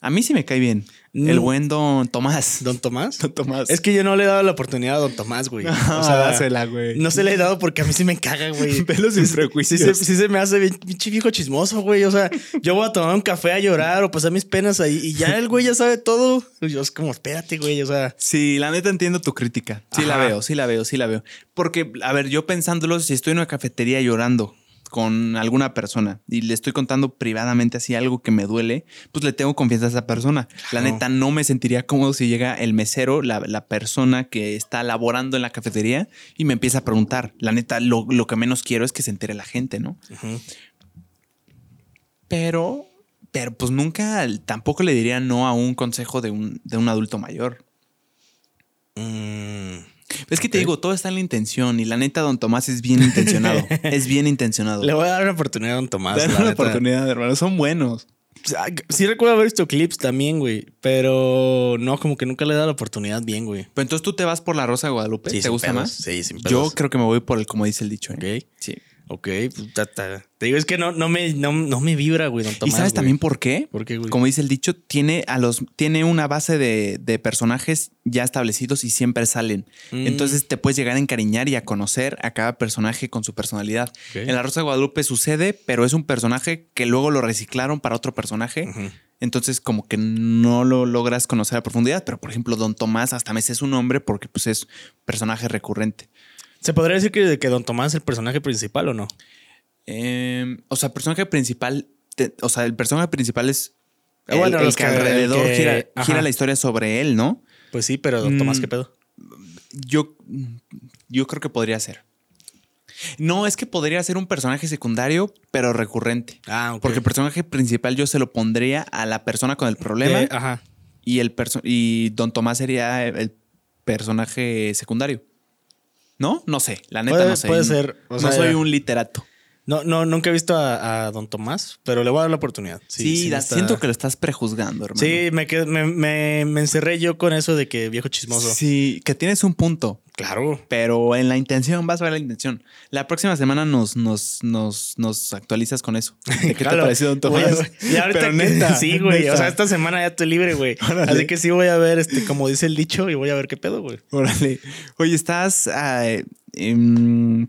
A mí sí me cae bien. El No. buen don Tomás. ¿Don Tomás? Don Tomás. Es que yo no le he dado la oportunidad a Don Tomás, güey. O sea, dásela, güey. No se le he dado porque a mí sí me caga, güey. Velo sin Sí, prejuicios. Sí, se- sí se me hace bien pinche viejo chismoso, güey. O sea, yo voy a tomar un café a llorar o pasar mis penas ahí y ya el güey ya sabe todo. Yo es como, espérate, güey. O sea, Sí, la neta entiendo tu crítica. Sí la veo, sí la veo, sí la veo. Porque, a ver, yo pensándolo, si estoy en una cafetería llorando con alguna persona y le estoy contando privadamente así algo que me duele, pues le tengo confianza a esa persona. La neta no me sentiría cómodo si llega el mesero, la, la persona que está laborando en la cafetería y me empieza a preguntar. La neta, lo, lo que menos quiero es que se entere la gente, ¿no? Pero, pero pues nunca, tampoco le diría no a un consejo de un, de un adulto mayor. Mm, Es que te digo, todo está en la intención y la neta, don Tomás es bien intencionado. es bien intencionado. le voy a dar una oportunidad a Don Tomás. Dale una neta. oportunidad, hermano. Son buenos. Sí recuerdo haber visto clips también, güey. Pero no, como que nunca le he dado la oportunidad bien, güey. Pero entonces tú te vas por la Rosa de Guadalupe. Sí, ¿Te gusta pedos. más? Sí, sin Yo creo que me voy por el como dice el dicho. ¿eh? Ok. Sí. Ok, puta, ta- te digo, es que no, no, me, no, no me vibra, güey, Don ¿Y Tomás. sabes güey. también por qué? ¿Por qué, güey? Como dice el dicho, tiene a los tiene una base de, de personajes ya establecidos y siempre salen. Mm. Entonces te puedes llegar a encariñar y a conocer a cada personaje con su personalidad. En la Rosa de Guadalupe sucede, pero es un personaje que luego lo reciclaron para otro personaje. Entonces, como que no lo logras conocer a profundidad. Pero, por ejemplo, Don Tomás hasta me sé su nombre porque pues, es personaje recurrente. ¿Se podría decir que, que Don Tomás es el personaje principal o no? Eh, o sea, el personaje principal, te- o sea, el personaje principal es Ah, bueno, el, el los que alrededor que- gira, gira la historia sobre él, ¿no? Pues sí, pero Don Tomás, Mm. ¿qué pedo? Yo, yo creo que podría ser. No, es que podría ser un personaje secundario, pero recurrente. Ah. Porque el personaje principal yo se lo pondría a la persona con el problema ajá. y, el perso- y Don Tomás sería el personaje secundario. ¿No? No sé, la neta Puede- no sé. puede ser, o no sea, soy un literato. No, no, nunca he visto a, a Don Tomás, pero le voy a dar la oportunidad. Sí, da- está- siento que lo estás prejuzgando, hermano. Sí, me, me, me, me encerré yo con eso de que viejo chismoso. Sí, que tienes un punto, Claro. pero en la intención vas a ver la intención. La próxima semana nos, nos, nos, nos actualizas con eso. ¿De qué te Claro. pareció Don Tomás? y ahorita Pero neta, sí, güey. O sea, esta semana ya estoy libre, güey. Así que sí voy a ver, este, como dice el dicho, y voy a ver qué pedo, güey. Órale. Oye, estás. ah, em,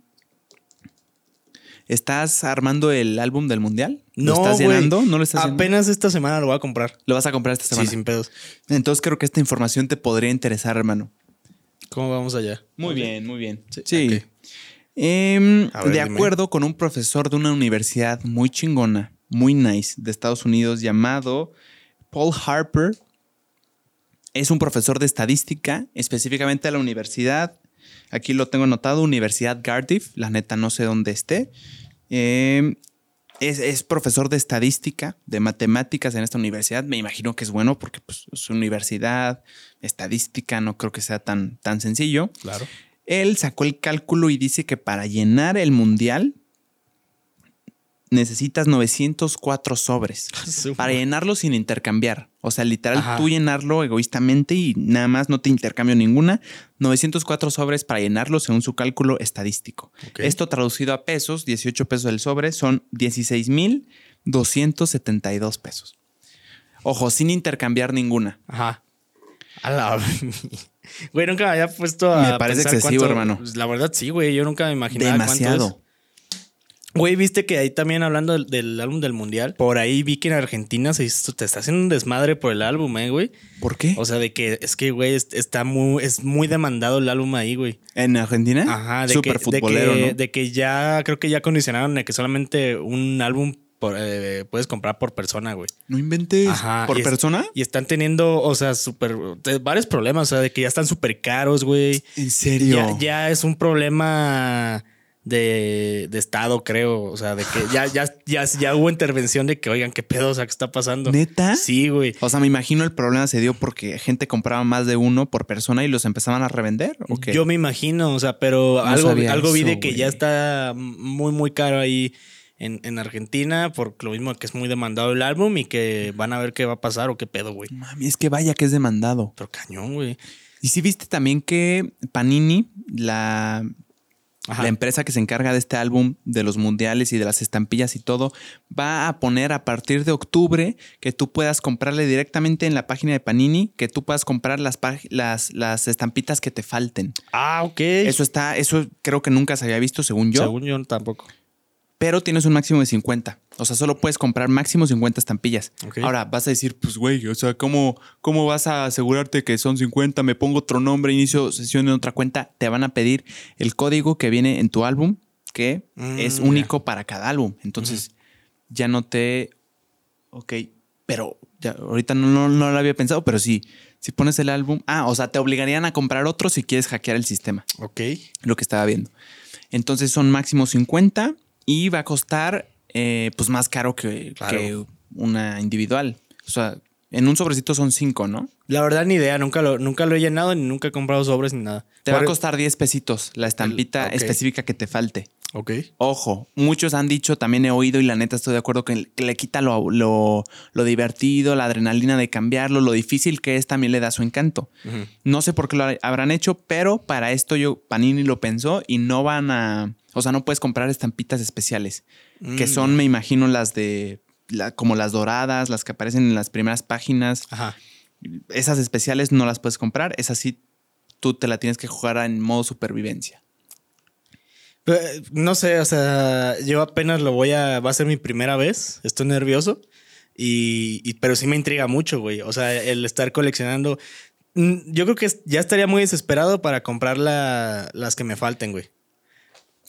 ¿Estás armando el álbum del mundial? ¿Lo estás güey. llenando? ¿No lo estás llenando? Apenas esta semana lo voy a comprar. Lo vas a comprar esta semana. Sí, sin pedos. Entonces creo que esta información te podría interesar, hermano. ¿Cómo vamos allá? Muy bien, muy bien. Sí. Em, ver, de dime. acuerdo con un profesor de una universidad muy chingona, muy nice, de Estados Unidos, llamado Paul Harper, es un profesor de estadística, específicamente de la universidad. Aquí lo tengo anotado, Universidad Cardiff. La neta no sé dónde esté. Em, es, es profesor de estadística, de matemáticas en esta universidad. Me imagino que es bueno porque pues, es universidad, estadística, no creo que sea tan, tan sencillo. Claro. Él sacó el cálculo y dice que para llenar el mundial necesitas 904 sobres. Para llenarlo sin intercambiar. O sea, literal, Ajá. tú llenarlo egoístamente y nada más no te intercambio ninguna. 904 sobres para llenarlo según su cálculo estadístico. Esto traducido a pesos, 18 pesos del sobre, son 16,272 pesos. Ojo, sin intercambiar ninguna. Ajá. A la... Güey, nunca me había puesto a. Me parece pensar excesivo, cuánto- hermano. Pues, La verdad, sí, güey. Yo nunca me imaginaba. cuánto Demasiado. es. Güey, viste que ahí también hablando del, del álbum del mundial, por ahí vi que en Argentina se hizo- te está haciendo un desmadre por el álbum, eh, güey. ¿Por qué? O sea, de que es que, güey, es- está muy, es muy demandado el álbum ahí, güey. ¿En Argentina? Ajá, de que, de futbolero, que, ¿no? de que ya creo que ya condicionaron de que solamente un álbum eh, puedes comprar por persona, güey. No inventes. ¿Por persona? y están teniendo, o sea, súper. varios problemas, o sea, de que ya están súper caros, güey. ¿En serio? ya es un problema de, de, Estado, creo. O sea, de que ya, ya, ya, ya hubo intervención de que, oigan, qué pedo, o sea, ¿qué está pasando? ¿Neta? Sí, güey. O sea, me imagino el problema se dio porque gente compraba más de uno por persona y los empezaban a revender. ¿o qué? Yo me imagino, o sea, pero algo, algo vi de que ya está muy, muy caro ahí. En, en, Argentina, por lo mismo que es muy demandado el álbum y que van a ver qué va a pasar o qué pedo, güey. Mami, es que vaya que es demandado. Pero cañón, güey. Y si viste también que Panini, la la empresa que se encarga de este álbum, de los mundiales y de las estampillas y todo, va a poner a partir de octubre que tú puedas comprarle directamente en la página de Panini, que tú puedas comprar las, las, las estampitas que te falten. Ah, ok. Eso está, eso creo que nunca se había visto, según yo. Según yo tampoco pero tienes un máximo de 50. O sea, solo puedes comprar máximo 50 estampillas. Ahora vas a decir, pues güey, o sea, ¿cómo, ¿cómo vas a asegurarte que son 50? Me pongo otro nombre, inicio sesión en otra cuenta. Te van a pedir el código que viene en tu álbum, que mm, es único para cada álbum. Entonces, ya no te. Ok, pero ya, ahorita no, no, lo había pensado, pero sí. Si pones el álbum. Ah, o sea, te obligarían a comprar otro si quieres hackear el sistema. Ok. Lo que estaba viendo. Entonces son máximo 50 y va a costar eh, pues más caro que, una individual. O sea, en un sobrecito son cinco, ¿no? La verdad, ni idea. Nunca lo, nunca lo he llenado ni nunca he comprado sobres ni nada. Te va a costar 10 pesitos la estampita específica que te falte. Ok. Ojo, muchos han dicho, también he oído y la neta estoy de acuerdo que, le quita lo, lo, divertido, la adrenalina de cambiarlo, lo difícil que es también le da su encanto. No sé por qué lo habrán hecho, pero para esto yo, Panini lo pensó y no van a o sea, no puedes comprar estampitas especiales, que son, mm. me imagino, las de como las doradas, las que aparecen en las primeras páginas. Ajá. Esas especiales no las puedes comprar. Esas sí, tú te la tienes que jugar en modo supervivencia. No sé, o sea, yo apenas lo voy a. Va a ser mi primera vez. Estoy nervioso. Y, pero sí me intriga mucho, güey. O sea, el estar coleccionando. Mm, yo creo que ya estaría muy desesperado para comprar las que me falten, güey.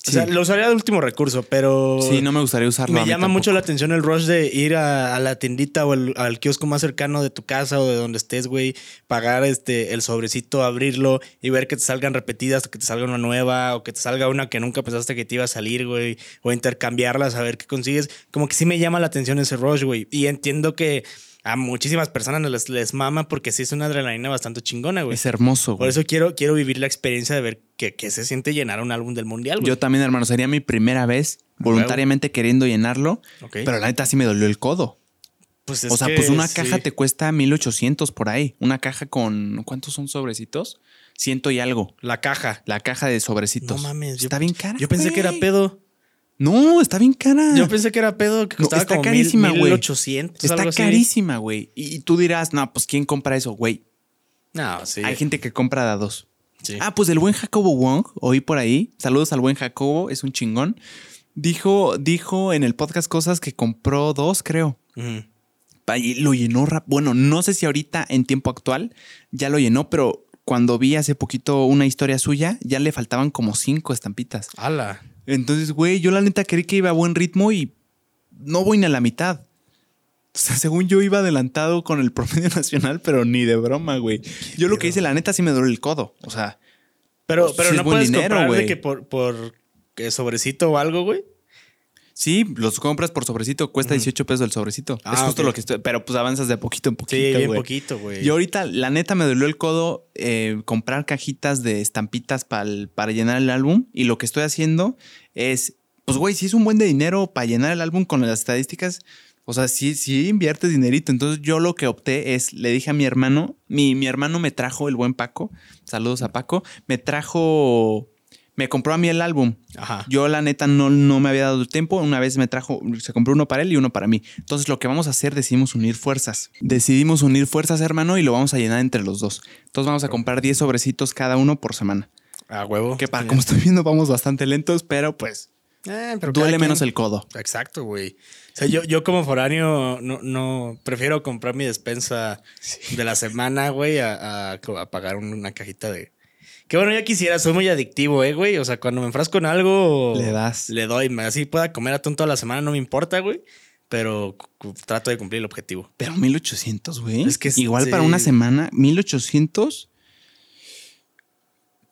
O sea, lo usaría de último recurso, pero. Sí, no me gustaría usarlo. Me llama mucho la atención el rush de ir a, la tiendita o al kiosco más cercano de tu casa o de donde estés, güey. Pagar este, el sobrecito, abrirlo y ver que te salgan repetidas o que te salga una nueva o que te salga una que nunca pensaste que te iba a salir, güey. O intercambiarlas, a ver qué consigues. Como que sí me llama la atención ese rush, güey. Y entiendo que a muchísimas personas les, les mama porque sí es una adrenalina bastante chingona, güey. Es hermoso, güey. Por eso quiero, quiero vivir la experiencia de ver qué se siente llenar un álbum del mundial, güey. Yo también, hermano, sería mi primera vez voluntariamente queriendo llenarlo, pero la neta sí me dolió el codo. Pues o sea, pues una caja te cuesta 1800 por ahí. Una caja con. ¿Cuántos son sobrecitos? Ciento y algo. La caja. La caja de sobrecitos. No mames. Está bien cara. Yo pensé que era pedo. No, está bien cara. Yo pensé que era pedo, que costaba está carísima, güey. 1800. Está carísima, güey. Y tú dirás, no, pues ¿quién compra eso, güey? No, sí. Hay gente que compra de dos. Ah, pues el buen Jacobo Wong, oí por ahí. Saludos al buen Jacobo, es un chingón. Dijo, dijo en el podcast cosas que compró dos, creo. Y lo llenó rap. Bueno, no sé si ahorita en tiempo actual ya lo llenó, pero cuando vi hace poquito una historia suya, ya le faltaban como cinco estampitas. ¡Hala! Entonces, güey, yo la neta creí que iba a buen ritmo y no voy ni a la mitad. O sea, según yo iba adelantado con el promedio nacional, pero ni de broma, güey. Yo lo que hice, la neta, sí me duele el codo. O sea. Pero, pero no puedes dinero, comprar que por, por sobrecito o algo, güey. Sí, los compras por sobrecito, cuesta 18 pesos el sobrecito. Ah, es justo lo que estoy. Pero pues avanzas de poquito en poquito. Sí, bien poquito, güey. Y ahorita, la neta, me dolió el codo eh, comprar cajitas de estampitas para llenar el álbum. Y lo que estoy haciendo es, pues, güey, si es un buen de dinero para llenar el álbum con las estadísticas. O sea, sí, sí inviertes dinerito. Entonces yo lo que opté es, le dije a mi hermano, mi, mi hermano me trajo, el buen Paco, saludos a Paco, me trajo me compró a mí el álbum. Ajá. Yo, la neta, no, no me había dado tiempo. Una vez me trajo, se compró uno para él y uno para mí. Entonces, lo que vamos a hacer, decidimos unir fuerzas. Decidimos unir fuerzas, hermano, y lo vamos a llenar entre los dos. Entonces, vamos a comprar 10 sobrecitos cada uno por semana. A huevo. Que para como estoy viendo, vamos bastante lentos, pero pues. Eh, duele menos el codo. Exacto, güey. O sea, yo, yo como foráneo no, no prefiero comprar mi despensa de la semana, güey, a, a pagar una cajita de, que bueno, ya quisiera, soy muy adictivo, eh, güey. O sea, cuando me enfrasco en algo. Le das. Le doy. Así pueda comer atún toda la semana, no me importa, güey. pero trato de cumplir el objetivo. Pero 1800, güey. Es que igual para una semana, 1800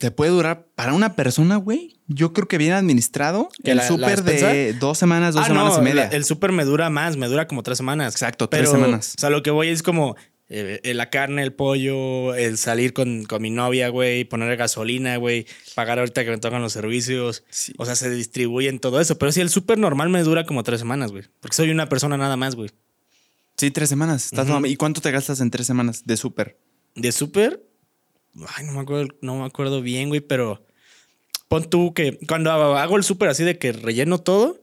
te puede durar para una persona, güey. Yo creo que bien administrado. El súper de dos semanas, dos ah, semanas y media. el súper me dura más, me dura como tres semanas. Exacto, tres semanas. O sea, lo que voy es como eh, eh, la carne, el pollo, el salir con, mi novia, güey, poner gasolina, güey, pagar ahorita que me tocan los servicios. O sea, se distribuyen todo eso. Pero si el súper normal me dura como tres semanas, güey. Porque soy una persona nada más, güey. Sí, tres semanas. ¿Y cuánto te gastas en tres semanas de súper? De súper, Ay, no me acuerdo, no me acuerdo bien, güey, pero pon tú que cuando hago el súper así de que relleno todo,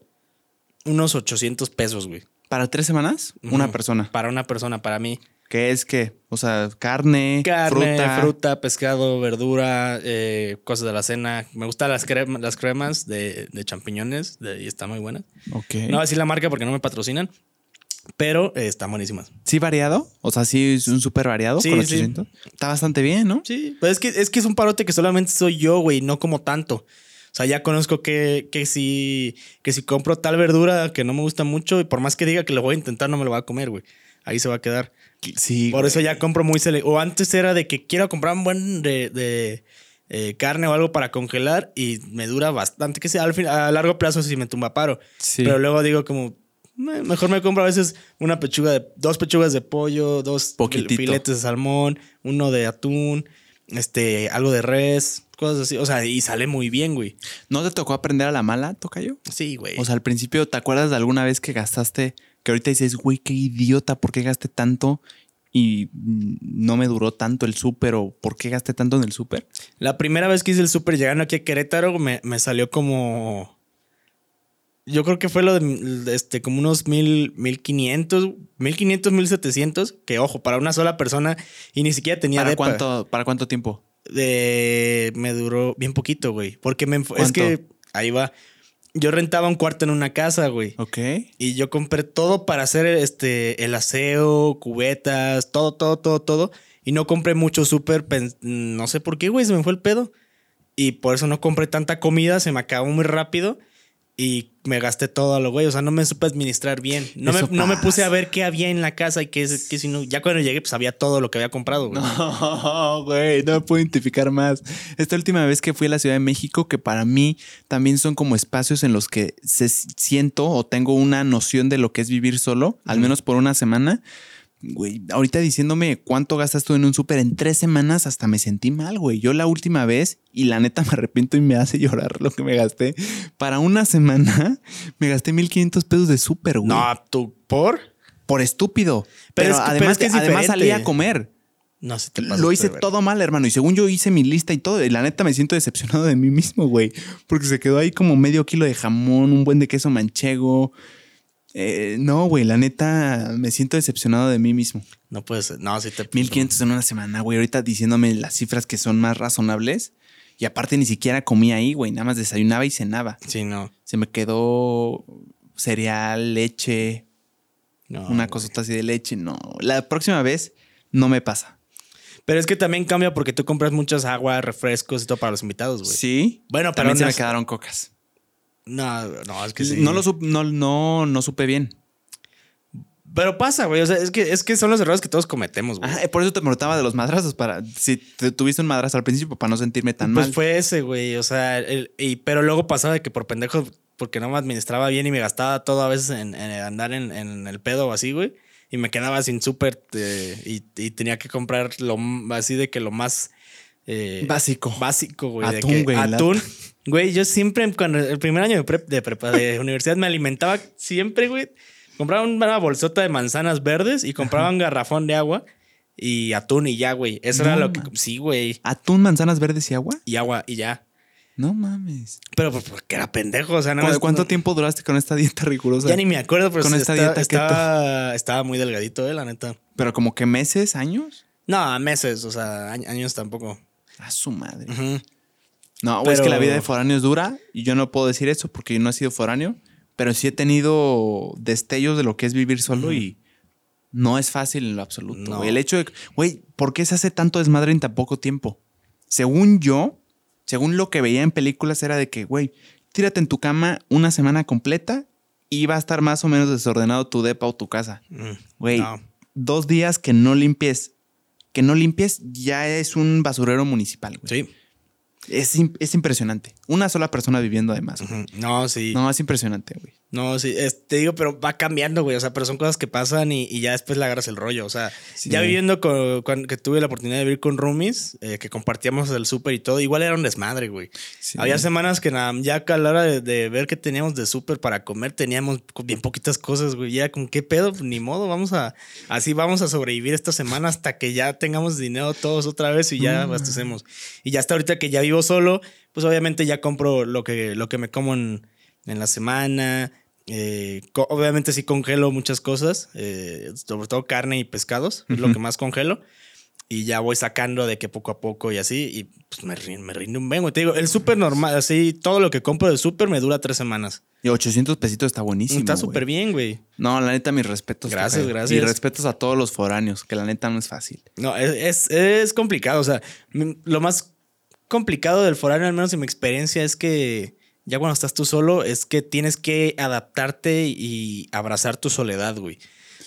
unos 800 pesos, güey. ¿Para tres semanas? Una persona. Para una persona, para mí. ¿Qué es qué? O sea, carne, carne fruta. pescado, verdura, eh, cosas de la cena. Me gustan las, las cremas de, champiñones y está muy buena. Ok. No voy a decir la marca porque no me patrocinan, pero eh, están buenísimas. ¿Sí variado? O sea, sí es un súper variado sí, con Sí. Está bastante bien, ¿no? Sí, pero es que, es que es un parote que solamente soy yo, güey, no como tanto. O sea, ya conozco que, que, si, que si compro tal verdura que no me gusta mucho y por más que diga que lo voy a intentar, no me lo voy a comer, güey. Ahí se va a quedar. Sí. Por eso ya compro muy selectivo. O antes era de que quiero comprar un buen de, eh, carne o algo para congelar y me dura bastante. Que sea, al fin, a largo plazo si me tumba paro. Sí. Pero luego digo como, Mejor me compro a veces una pechuga de, dos pechugas de pollo, dos filetes de salmón, uno de atún, este, algo de res, cosas así. O sea, y sale muy bien, güey. ¿No te tocó aprender a la mala, Tocayo? Sí, güey. O sea, al principio, ¿te acuerdas de alguna vez que gastaste, que ahorita dices, güey, qué idiota, ¿por qué gasté tanto? y no me duró tanto el súper o por qué gasté tanto en el súper? La primera vez que hice el súper llegando aquí a Querétaro me, me, salió como yo creo que fue lo de este, como unos mil, mil quinientos, mil quinientos, mil setecientos, que ojo, para una sola persona y ni siquiera tenía ¿Para cuánto, ¿Para cuánto tiempo? De, me duró bien poquito, güey. Porque me, es que ahí va. Yo rentaba un cuarto en una casa, güey. Ok. Y yo compré todo para hacer este, el aseo, cubetas, todo, todo, todo, todo. Y no compré mucho súper, no sé por qué, güey, se me fue el pedo. Y por eso no compré tanta comida, se me acabó muy rápido y me gasté todo a lo güey. O sea, no me supe administrar bien. No, me, no me, puse a ver qué había en la casa y qué, qué si no. Ya cuando llegué, pues había todo lo que había comprado, güey. No, güey, no me puedo identificar más. Esta última vez que fui a la Ciudad de México, que para mí también son como espacios en los que se siento o tengo una noción de lo que es vivir solo, al menos por una semana güey, ahorita diciéndome cuánto gastas tú en un súper en tres semanas, hasta me sentí mal, güey. Yo la última vez, y la neta me arrepiento y me hace llorar lo que me gasté. Para una semana, me gasté 1500 pesos de súper, güey. No, ¿tú por? Por estúpido. Pero, además, que además salí a comer. No se te Lo hice todo mal, hermano. Y según yo hice mi lista y todo, y la neta me siento decepcionado de mí mismo, güey. Porque se quedó ahí como medio kilo de jamón, un buen de queso manchego, eh, no, güey, la neta me siento decepcionado de mí mismo. No puede ser. No, si te. 1500 en una semana, güey. Ahorita diciéndome las cifras que son más razonables. Y aparte ni siquiera comía ahí, güey. Nada más desayunaba y cenaba. Sí, no. Se me quedó cereal, leche. No, una cosota así de leche. No. La próxima vez no me pasa. Pero es que también cambia porque tú compras muchas aguas, refrescos y todo para los invitados, güey. Sí. Bueno, pero también se me quedaron cocas. No, no, es que sí. No lo no, no, no supe bien. Pero pasa, güey. O sea, es que, es que son los errores que todos cometemos, güey. Ah, por eso te preguntaba de los madrazos, para si te tuviste un madrazo al principio, para no sentirme tan pues mal. Pues fue ese, güey. O sea, y, pero luego pasaba de que por pendejo, porque no me administraba bien y me gastaba todo a veces en, andar en, el pedo o así, güey. Y me quedaba sin súper y, y, tenía que comprar lo así de que lo más eh, básico. Básico, güey. Atún, güey. Atún. Güey, yo siempre, cuando el primer año de, de prepa de universidad, me alimentaba siempre, güey. Compraba una bolsota de manzanas verdes y compraba un garrafón de agua y atún y ya, güey. Eso era lo que. Sí, güey. ¿Atún, manzanas verdes y agua? Y agua y ya. No mames. Pero pues, porque era pendejo, o sea, no ¿Cuánto tiempo duraste con esta dieta rigurosa? Ya ni me acuerdo, pero con esta dieta estaba, estaba muy delgadito, eh, la neta. ¿Pero como que meses, años? No, meses, o sea, años tampoco. A su madre. No, es que la vida de foráneo es dura y yo no puedo decir eso porque yo no he sido foráneo, pero sí he tenido destellos de lo que es vivir solo y no es fácil en lo absoluto. El hecho de, güey, ¿por qué se hace tanto desmadre en tan poco tiempo? Según yo, según lo que veía en películas, era de que, güey, tírate en tu cama una semana completa y va a estar más o menos desordenado tu depa o tu casa. Mm, güey, dos días que no limpies, que no limpies, ya es un basurero municipal, güey. Sí. Es, es impresionante. Una sola persona viviendo además. No, sí. No, es impresionante, güey. No, sí, te digo, pero va cambiando, güey. O sea, pero son cosas que pasan y, ya después le agarras el rollo. O sea, ya viviendo con, que tuve la oportunidad de vivir con roomies, eh, que compartíamos el súper y todo, igual era un desmadre, güey. Había semanas que nada, ya a la hora de, ver qué teníamos de súper para comer, teníamos bien poquitas cosas, güey. Ya con qué pedo, pues, ni modo, vamos a, así vamos a sobrevivir esta semana hasta que ya tengamos dinero todos otra vez y ya mm. abastecemos. Y ya hasta ahorita que ya vivo solo, pues obviamente ya compro lo que, lo que me como en, en la semana eh, obviamente sí congelo muchas cosas, eh, sobre todo carne y pescados, es lo que más congelo. Y ya voy sacando de que poco a poco y así, y pues me, me rinde un vengo. Te digo, el súper normal, así, todo lo que compro de súper me dura tres semanas. Y 800 pesitos está buenísimo. Está súper bien, güey. No, la neta, mis respetos. Gracias, gracias. Y respetos a todos los foráneos, que la neta no es fácil. No, es, es complicado. O sea, lo más complicado del foráneo, al menos en mi experiencia, es que ya cuando estás tú solo, es que tienes que adaptarte y abrazar tu soledad, güey.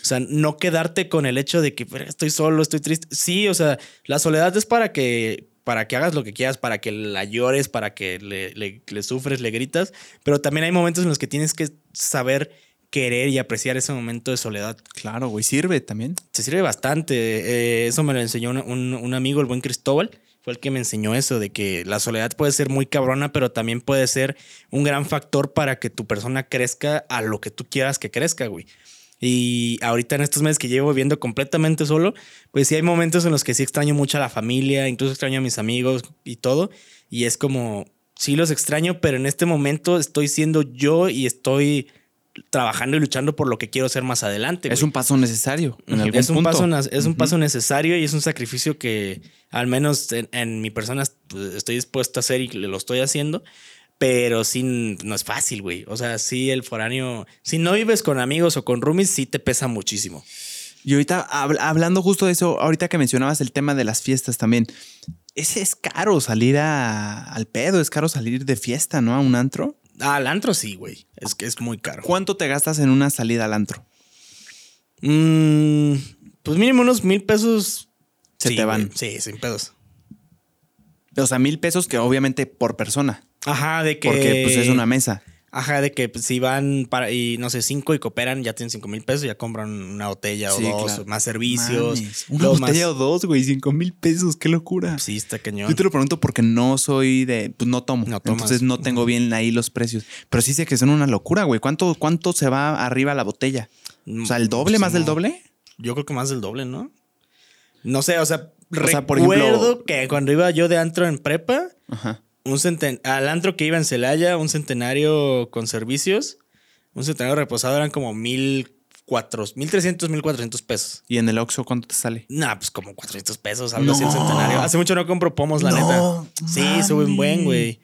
O sea, no quedarte con el hecho de que estoy solo, estoy triste. Sí, o sea, la soledad es para que, para que hagas lo que quieras, para que la llores, para que le, le, sufres, le gritas. Pero también hay momentos en los que tienes que saber querer y apreciar ese momento de soledad. Claro, güey, sirve también. Se sirve bastante. Eh, eso me lo enseñó un, un, amigo, el buen Cristóbal fue el que me enseñó eso, de que la soledad puede ser muy cabrona, pero también puede ser un gran factor para que tu persona crezca a lo que tú quieras que crezca, güey. Y ahorita en estos meses que llevo viviendo completamente solo, pues sí hay momentos en los que sí extraño mucho a la familia, incluso extraño a mis amigos y todo. Y es como, sí los extraño, pero en este momento estoy siendo yo y estoy trabajando y luchando por lo que quiero ser más adelante. Es un paso necesario. es un, Paso, es un paso necesario y es un sacrificio que al menos en, mi persona pues, estoy dispuesto a hacer y lo estoy haciendo. Pero sí, no es fácil, güey. O sea, sí, el foráneo, si no vives con amigos o con roomies, sí te pesa muchísimo. Y ahorita, hablando justo de eso, ahorita que mencionabas el tema de las fiestas también, ese es caro salir al pedo, es caro salir de fiesta, ¿no? A un antro. Ah, al antro sí, güey. Es que es muy caro. ¿Cuánto te gastas en una salida al antro? Mm, pues mínimo unos mil pesos. Se te van. Sí, sin pedos. O sea, mil pesos que obviamente por persona. Ajá, de que. Porque pues es una mesa. Ajá, de que pues, si van para, y no sé, cinco y cooperan, ya tienen cinco mil pesos, ya compran una botella o dos, más servicios. Una botella o dos, güey, cinco mil pesos, qué locura. Sí, está cañón. Yo te lo pregunto porque no soy de, pues no tomo. No entonces no tengo bien ahí los precios. Pero sí sé que son una locura, güey. ¿Cuánto, cuánto se va arriba la botella? O sea, ¿el doble, más del doble? Yo creo que más del doble, ¿no? No sé, o sea, recuerdo que cuando iba yo de antro en prepa, Ajá un al antro que iba en Celaya, un centenario con servicios, un centenario reposado eran como mil cuatro, mil trescientos, mil cuatrocientos pesos. ¿Y en el Oxxo cuánto te sale? Nah, pues como cuatrocientos pesos, algo así el centenario. Hace mucho no compro pomos, la neta. Sí, suben buen, güey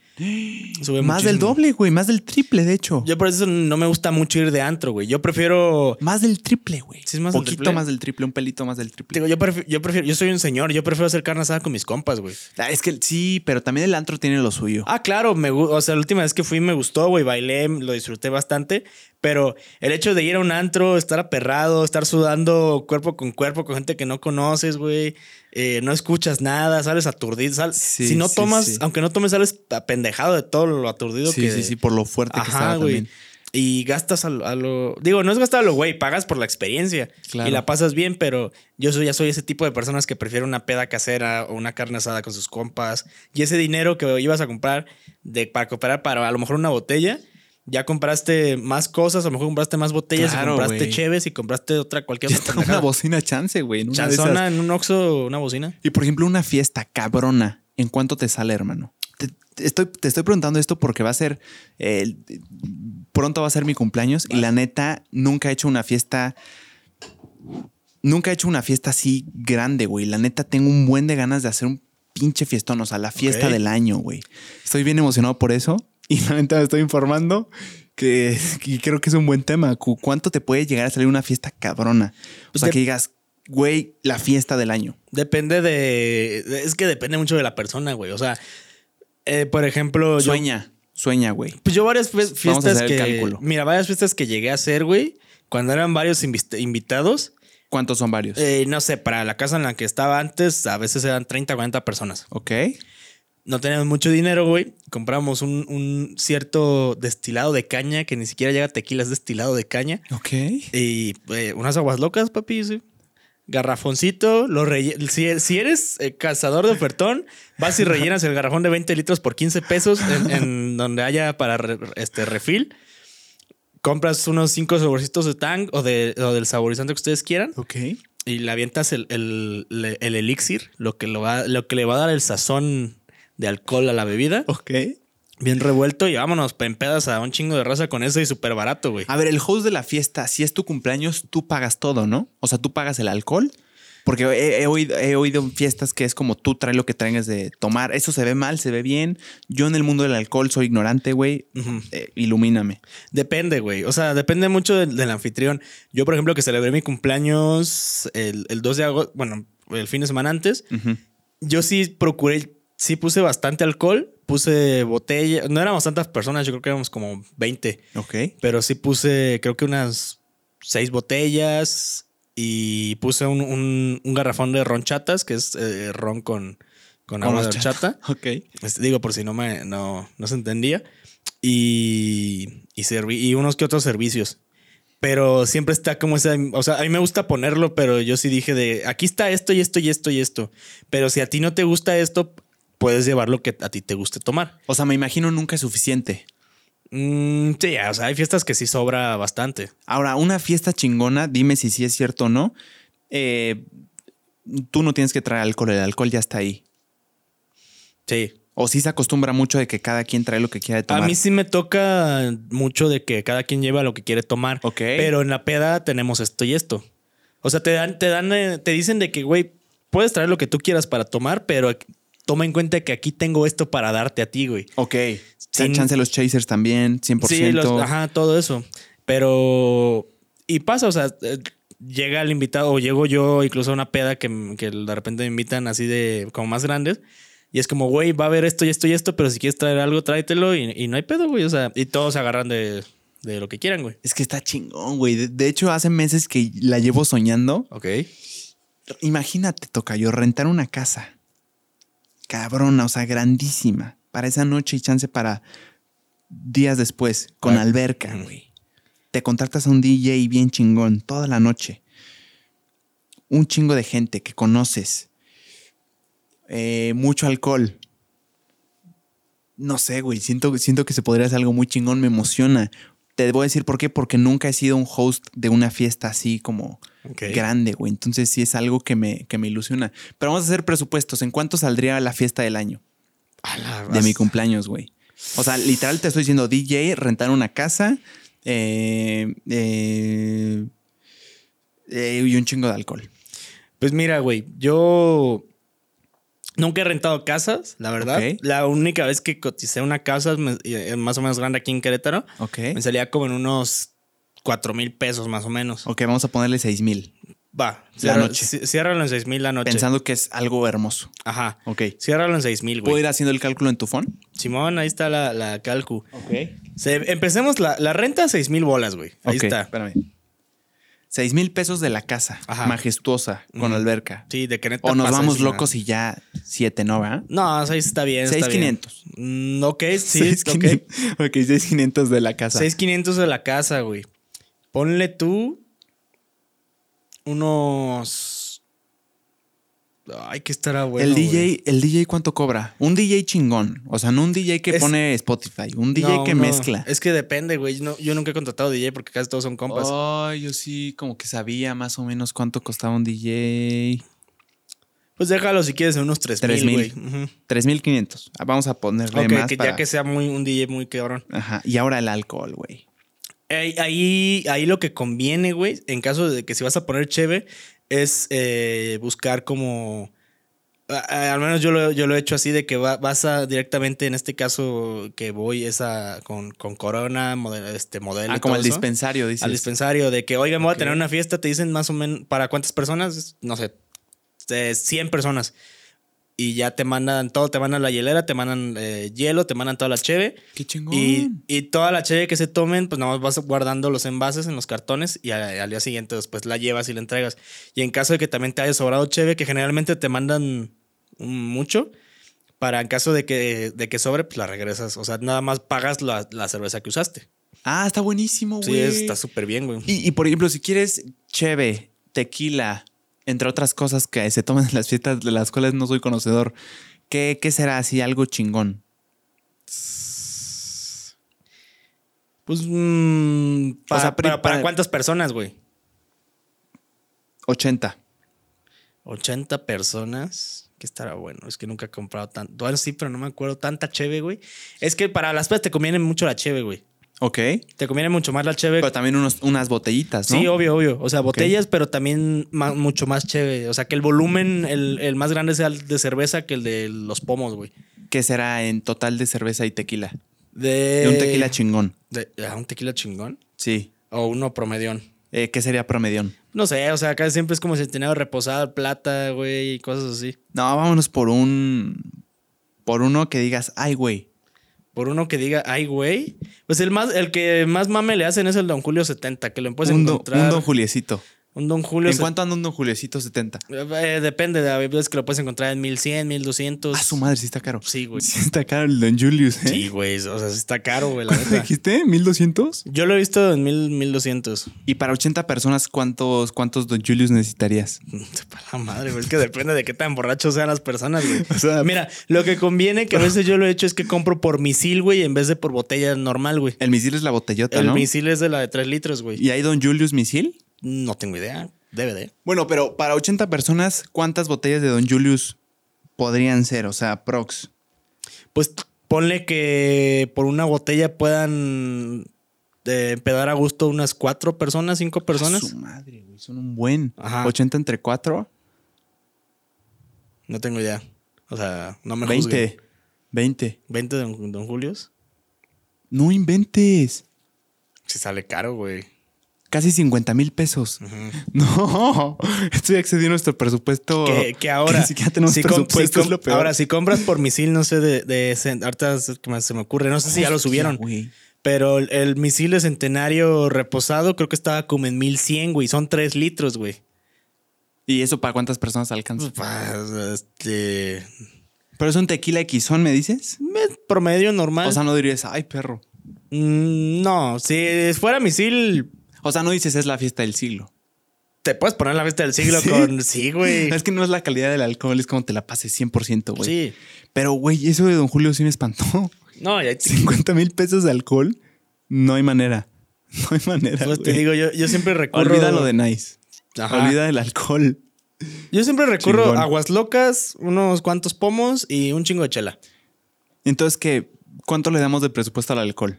más del doble, güey. Más del triple, de hecho. Yo por eso no me gusta mucho ir de antro, güey. Yo prefiero. Más del triple, güey. Sí, es más Poquito más del triple, un pelito más del triple. Digo, yo prefiero, yo prefiero, yo soy un señor, yo prefiero hacer carne asada con mis compas, güey. Ah, es que sí, pero también el antro tiene lo suyo. Ah, claro, me o sea, la última vez que fui me gustó, güey, bailé, lo disfruté bastante, pero el hecho de ir a un antro, estar aperrado, estar sudando cuerpo con cuerpo con gente que no conoces, güey, eh, no escuchas nada, sales aturdido. si no tomas, aunque no tomes, sales apendejado de todo lo aturdido que. Sí, sí, sí, por lo fuerte que está también. Y gastas a, lo. Digo, no es gastar a lo güey, pagas por la experiencia. Y la pasas bien, pero yo soy, ya soy ese tipo de personas que prefiere una peda casera o una carne asada con sus compas. Y ese dinero que ibas a comprar de, para cooperar para a lo mejor una botella ya compraste más cosas, a lo mejor compraste más botellas, y compraste cheves y compraste otra, cualquier otra. Una bocina chance, güey. En Chanzona, en un una bocina. Y por ejemplo, una fiesta cabrona, ¿en cuánto te sale, hermano? Te, estoy, te estoy preguntando esto porque va a ser. pronto va a ser mi cumpleaños y la neta, nunca he hecho una fiesta. Nunca he hecho una fiesta así grande, güey. La neta, tengo un buen de ganas de hacer un pinche fiestón, o sea, la fiesta del año, güey. Estoy bien emocionado por eso. Y la me estoy informando que y creo que es un buen tema. ¿Cuánto te puede llegar a salir una fiesta cabrona? O sea, que digas, güey, la fiesta del año. Depende de. Es que depende mucho de la persona, güey. O sea, eh, por ejemplo. Sueña. Sueña, güey. Pues yo varias fiestas que. Mira, varias fiestas que llegué a hacer, güey. Cuando eran varios invitados. ¿Cuántos son varios? Eh, no sé, para la casa en la que estaba antes, a veces eran 30, 40 personas. Ok. No teníamos mucho dinero, güey. Compramos un, cierto destilado de caña que ni siquiera llega a tequila, es destilado de caña. Ok. Y eh, unas aguas locas, papi, sí garrafoncito, lo si, si, eres eh, cazador de ofertón, vas y rellenas el garrafón de 20 litros por 15 pesos en, donde haya para este refil. Compras unos 5 saborcitos de tang o, de, del saborizante que ustedes quieran. Ok. Y le avientas el, el, el, elixir, lo que, lo, va, lo que le va a dar el sazón de alcohol a la bebida. Ok bien revuelto y vámonos, pempedas a un chingo de raza con eso y súper barato, güey. A ver, el host de la fiesta, si es tu cumpleaños, tú pagas todo, ¿no? O sea, tú pagas el alcohol. Porque he, oído, he oído en fiestas que es como tú traes lo que traigas de tomar. Eso se ve mal, se ve bien. Yo en el mundo del alcohol soy ignorante, güey. Eh, ilumíname. Depende, güey. O sea, depende mucho del, anfitrión. Yo, por ejemplo, que celebré mi cumpleaños el, 2 de agosto, bueno, el fin de semana antes, yo sí procuré, sí puse bastante alcohol puse botella. No éramos tantas personas, yo creo que éramos como 20. Ok. Pero sí puse, creo que unas seis botellas y puse un, garrafón de ronchatas, que es eh, ron con, con agua de horchata. Ok. Este, digo, por si no, me, no, no se entendía. Y, y, y unos que otros servicios. Pero siempre está como esa. O sea, a mí me gusta ponerlo, pero yo sí dije de aquí está esto y esto y esto y esto. Pero si a ti no te gusta esto, puedes llevar lo que a ti te guste tomar. O sea, me imagino nunca es suficiente. Mm, sí, o sea, hay fiestas que sí sobra bastante. Ahora, una fiesta chingona, dime si sí es cierto o no. Eh, tú no tienes que traer alcohol, el alcohol ya está ahí. Sí. O sí se acostumbra mucho de que cada quien trae lo que quiere tomar. A mí sí me toca mucho de que cada quien lleva lo que quiere tomar. Ok. Pero en la peda tenemos esto y esto. O sea, te dan, te dan, eh, te dicen de que, güey, puedes traer lo que tú quieras para tomar, pero toma en cuenta que aquí tengo esto para darte a ti, güey. Ok. Sin chance los chasers también, 100%. Sí, ajá, todo eso. Pero. Y pasa, o sea, eh, llega el invitado, o llego yo incluso a una peda que, de repente me invitan así de como más grandes. Y es como, güey, va a haber esto y esto y esto, pero si quieres traer algo, tráetelo y, no hay pedo, güey. O sea, y todos se agarran de, lo que quieran, güey. Es que está chingón, güey. De, de, hecho, hace meses que la llevo soñando. Ok. Imagínate, toca yo rentar una casa cabrona, o sea, grandísima. Para esa noche y chance para días después, con alberca, güey. Te contratas a un DJ bien chingón toda la noche. Un chingo de gente que conoces. Eh, mucho alcohol. No sé, güey. Siento, siento que se podría hacer algo muy chingón. Me emociona. Te voy a decir por qué. Porque nunca he sido un host de una fiesta así como grande, güey. Entonces sí es algo que me, que me ilusiona. Pero vamos a hacer presupuestos. ¿En cuánto saldría la fiesta del año? de mi cumpleaños, güey. O sea, literal te estoy diciendo DJ, rentar una casa eh, eh, eh, y un chingo de alcohol. Pues mira, güey, yo nunca he rentado casas, la verdad. La única vez que coticé una casa más o menos grande aquí en Querétaro, me salía como en unos cuatro mil pesos más o menos. Ok, vamos a ponerle seis mil. Va, la noche. Ciérralo en seis mil la noche. Pensando que es algo hermoso. Ajá. Ok. Ciérralo en seis mil, güey. ¿Puedo ir haciendo el cálculo en tu phone? Simón, ahí está la, la calcu. Ok. empecemos la, la renta seis mil bolas, güey. Ahí está. Espérame. Seis mil pesos de la casa. Ajá. Majestuosa, con alberca. Sí, de que O nos vamos locos y ya siete, ¿no? ¿verdad? No, seis está bien. Seis quinientos. Mm, ok, sí. Seis okay. ok, seis quinientos de la casa. Seis quinientos de la casa, güey. Ponle tú unos. Ay, que estará bueno. El DJ, el DJ cuánto cobra? Un DJ chingón. O sea, no un DJ que pone Spotify, un DJ que mezcla. Es que depende, güey. yo nunca he contratado DJ porque casi todos son compas. Ay, yo sí, como que sabía más o menos cuánto costaba un DJ. Pues déjalo si quieres en unos 3 mil, güey. 3.500. Vamos a ponerle más. que ya que sea muy, un DJ muy cabrón. Ajá. Y ahora el alcohol, güey. Ahí, ahí lo que conviene, güey, en caso de que si vas a poner cheve, es eh, buscar como... al menos yo lo, yo lo he hecho así de que vas a directamente, en este caso que voy esa con, con Corona, modelo, este modelo. Ah, como al dispensario, dices. Al dispensario, de que, oiga, me voy a tener una fiesta, te dicen más o menos, ¿para cuántas personas? No sé, 100 personas. Y ya te mandan todo, te mandan la hielera, te mandan eh, hielo, te mandan toda la cheve. Qué chingón. Y, y toda la cheve que se tomen, pues nada más vas guardando los envases en los cartones y al, al día siguiente después la llevas y la entregas. Y en caso de que también te haya sobrado cheve, que generalmente te mandan mucho, para en caso de que, de que sobre, pues la regresas. O sea, nada más pagas la, la cerveza que usaste. Ah, está buenísimo, güey. Sí, está súper bien, güey. Y, y, por ejemplo, si quieres cheve, tequila, entre otras cosas que se toman en las fiestas de las cuales no soy conocedor, ¿qué, qué será así algo chingón? Pues, mmm, para, o sea, para, para, cuántas personas, güey? 80. 80 personas. Que estará bueno. Es que nunca he comprado tanto. Bueno, sí, pero no me acuerdo tanta cheve, güey. Es que para las fiestas te conviene mucho la cheve, güey. Ok. Te conviene mucho más la cheve. Pero también unos, unas botellitas, ¿no? Sí, obvio, obvio. O sea, botellas, okay. pero también más, mucho más cheve. O sea, que el volumen, el, el, más grande sea el de cerveza que el de los pomos, güey. ¿Qué será en total de cerveza y tequila? De, de un tequila chingón. De, ¿de un tequila chingón? Sí. O uno promedión. Eh, ¿Qué sería promedión? No sé, o sea, acá siempre es como si tenía reposado plata, güey, y cosas así. No, vámonos por un. Por uno que digas, ay, güey. Por uno que diga, ay, güey. Pues el más, el que más mame le hacen es el Don Julio 70, que lo puedes un encontrar. Un Don Juliecito. Un Don Julio. ¿En cuánto anda un Don Juliecito 70? Eh, depende, de veces que lo puedes encontrar en 1100, 1200. Ah, su madre, sí está caro. Sí, güey. Sí está caro el Don Julius, ¿eh? Sí, güey. O sea, sí está caro, güey. La ¿Cuánto dijiste? ¿1200? Yo lo he visto en 1000, 1200. ¿Y para 80 personas cuántos, cuántos Don Julius necesitarías? Para la madre, güey. Es que depende de qué tan borrachos sean las personas, güey. O sea, mira, lo que conviene, que a veces yo lo he hecho, es que compro por misil, güey, en vez de por botella normal, güey. El misil es la botellota, el ¿no? El misil es de la de 3 litros, güey. ¿Y hay Don Julius misil? No tengo idea. Debe de. Bueno, pero para 80 personas, ¿cuántas botellas de Don Julius podrían ser? O sea, prox. Pues ponle que por una botella puedan eh, empedar a gusto unas cuatro personas, cinco personas. A su madre, güey. Son un buen. Ajá. 80 entre cuatro. No tengo idea. O sea, no me 20. juzguen. 20. 20 de Don, Don Julius. No inventes. Si sale caro, güey. Casi 50 mil pesos. Uh -huh. No, estoy excediendo nuestro presupuesto. Que, que ahora. Que ni siquiera tenemos si presupuesto. Si es lo peor. Ahora, si compras por misil, no sé, de. de ahorita se me ocurre, no sé si ya lo subieron. Wey. Pero el, el, misil de centenario reposado creo que estaba como en 1100, güey. Son 3 litros, güey. ¿Y eso para cuántas personas alcanza? Pues, este. Pero es un tequila Xon, ¿me dices? Promedio normal. O sea, no dirías, ay, perro. Mm, no, si fuera misil. O sea, no dices es la fiesta del siglo. Te puedes poner la fiesta del siglo ¿Sí? con. Sí, güey. Es que no es la calidad del alcohol, es como te la pases 100%, güey. Sí. Pero, güey, eso de Don Julio sí me espantó. No, ya. 50 mil pesos de alcohol. No hay manera. No hay manera. Pues güey. te digo, yo, yo siempre recurro. Olvida lo de Nice. Ajá. Olvida el alcohol. Yo siempre recurro Chingón. aguas locas, unos cuantos pomos y un chingo de chela. Entonces, ¿qué? ¿Cuánto le damos de presupuesto al alcohol?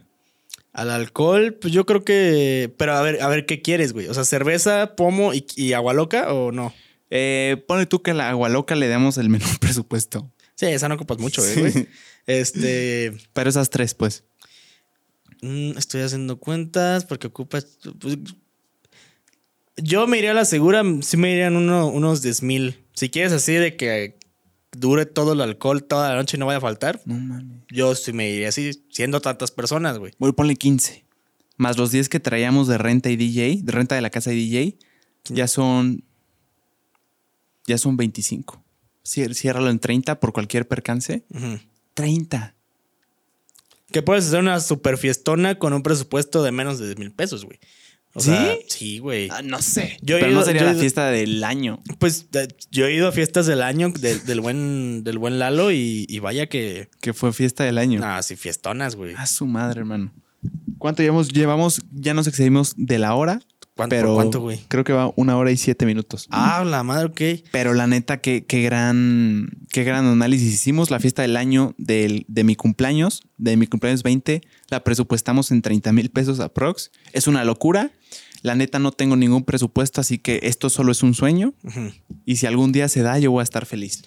Al alcohol, pues yo creo que. Pero a ver, a ver, ¿qué quieres, güey? O sea, cerveza, pomo y, y agua loca o no? Eh, pone tú que a la agua loca le damos el menor presupuesto. Sí, esa no ocupas mucho, güey. Este. Pero esas tres, pues. Mm, estoy haciendo cuentas porque ocupas. Pues, yo me iría a la segura, sí me irían uno, unos 10 mil. Si quieres así de que dure todo el alcohol toda la noche y no vaya a faltar, No mames. yo sí me iría así, siendo tantas personas, güey. Voy, ponle 15. Más los 10 que traíamos de renta y DJ, de renta de la casa de DJ, ya son. Ya son 25. Cier- Ciérralo en 30 por cualquier percance. Ujú. 30. Que puedes hacer una super fiestona con un presupuesto de menos de 10 mil pesos, güey. O ¿Sí? sea, sí, güey. Ah, no sé. Yo Pero ido- no sería la ido- fiesta del año. Pues de- yo he ido a fiestas del año de- del, buen, del buen Lalo y, y vaya que. Que fue fiesta del año. Ah, sí, fiestonas, güey. A su madre, hermano. ¿Cuánto llevamos? Llevamos, ya nos excedimos de la hora. ¿Cuánto, pero cuánto, güey? Creo que va una hora y siete minutos. Ah, la madre, ok. Pero la neta, qué, qué gran, qué gran análisis hicimos. La fiesta del año del, de mi cumpleaños, de mi cumpleaños 20, la presupuestamos en 30 mil pesos aprox. Es una locura. La neta no tengo ningún presupuesto, así que esto solo es un sueño. Y si algún día se da, yo voy a estar feliz.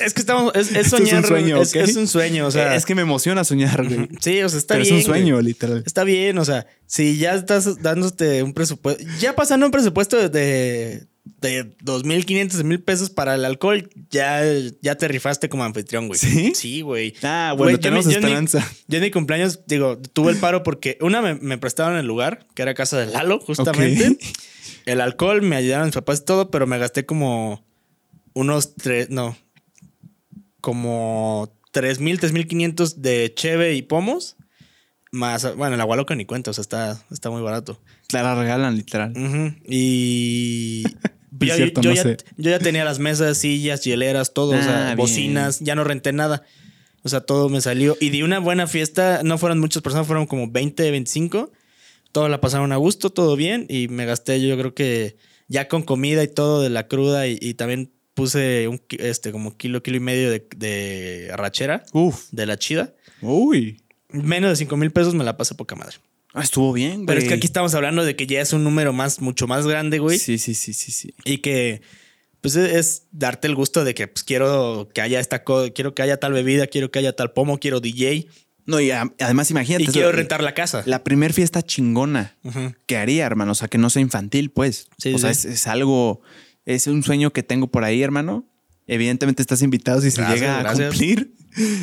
Es que estamos. Es, es es un sueño, es, un sueño, o sea. es que me emociona soñar, güey. Sí, o sea, está Pero bien. es un sueño, güey. literal. Está bien, o sea, si ya estás dándote un presupuesto. Ya pasando un presupuesto de de 2.500, mil pesos para el alcohol, ya, ya te rifaste como anfitrión, güey. ¿Sí? Sí, güey. Ah, bueno, Güey, tenemos yo en mi- esperanza. Yo en mi cumpleaños, digo, tuve el paro porque una me, me prestaron el lugar, que era casa de Lalo, justamente. El alcohol, me ayudaron mis papás y todo, pero me gasté como unos tres, no, como tres mil, tres mil quinientos de cheve y pomos. Más, bueno, el agua loca ni cuenta, o sea, está, está muy barato. Te la regalan, literal. Y. Yo, cierto, yo no ya, sé. yo ya tenía las mesas, sillas, hieleras, todo, o Ah, sea, bien. bocinas, ya no renté nada. O sea, todo me salió. Y di una buena fiesta, no fueron muchas personas, fueron como 20, 25. Todos la pasaron a gusto, todo bien. Y me gasté, yo creo que ya con comida y todo de la cruda. Y, y también puse un este, como kilo, kilo y medio de, de arrachera, Uf. de la chida. Uy. Menos de 5 mil pesos me la pasé poca madre. Ah, estuvo bien, güey. Pero es que aquí estamos hablando de que ya es un número más, mucho más grande, güey. Sí, sí, sí, sí, sí. Y que pues es, es darte el gusto de que pues quiero que haya esta quiero que haya tal bebida, quiero que haya tal pomo, quiero DJ No, y a- además imagínate. y eso- quiero rentar la casa. La primer fiesta chingona Ujú. que haría, hermano. O sea, que no sea infantil, pues. Sí, o sea, es, es algo, es un sueño que tengo por ahí, hermano. Evidentemente estás invitado si se Gracias, llega a cumplir.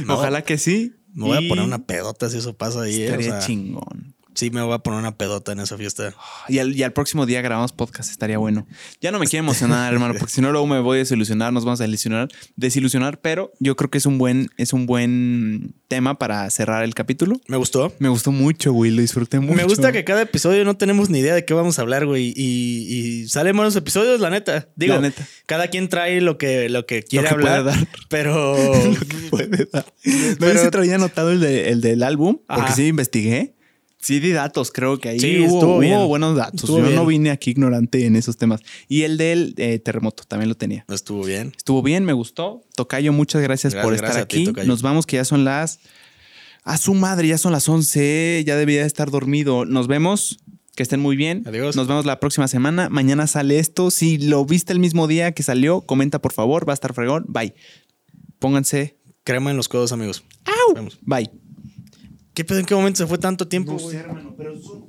No. Ojalá que sí. Me voy a poner una pedota si eso pasa ahí. eh, o Estaría sea, chingón. Sí, me voy a poner una pedota en esa fiesta. Y al, y al próximo día grabamos podcast, estaría bueno. Ya no me quiero emocionar, hermano, porque si no luego me voy a desilusionar, nos vamos a desilusionar, desilusionar, pero yo creo que es un buen, es un buen tema para cerrar el capítulo. Me gustó. Me gustó mucho, güey, lo disfruté mucho. Me gusta que cada episodio no tenemos ni idea de qué vamos a hablar, güey. Y, y salen buenos episodios, la neta. Digo, La neta. cada quien trae lo que, lo que quiere que puede hablar. dar. Pero. puede dar. No Pero- si traía anotado el, de- el del álbum, porque Ajá. sí investigué. Sí, di datos, creo que ahí Sí, hubo, estuvo bien. hubo buenos datos. Estuvo Yo bien. no vine aquí ignorante en esos temas. Y el del eh, terremoto también lo tenía. Estuvo bien. Estuvo bien, me gustó. Tocayo, muchas gracias, Gracias, por estar gracias a ti, aquí. Nos vamos, que ya son las. A su madre, ya son las 11. Ya debía de estar dormido. Nos vemos. Que estén muy bien. Adiós. Nos vemos la próxima semana. Mañana sale esto. Si lo viste el mismo día que salió, comenta por favor. Va a estar fregón. Bye. Pónganse. Crema en los codos, amigos. Vemos. Bye. ¿Qué pedo? ¿En qué momento se fue tanto tiempo, güey? hermano, pero son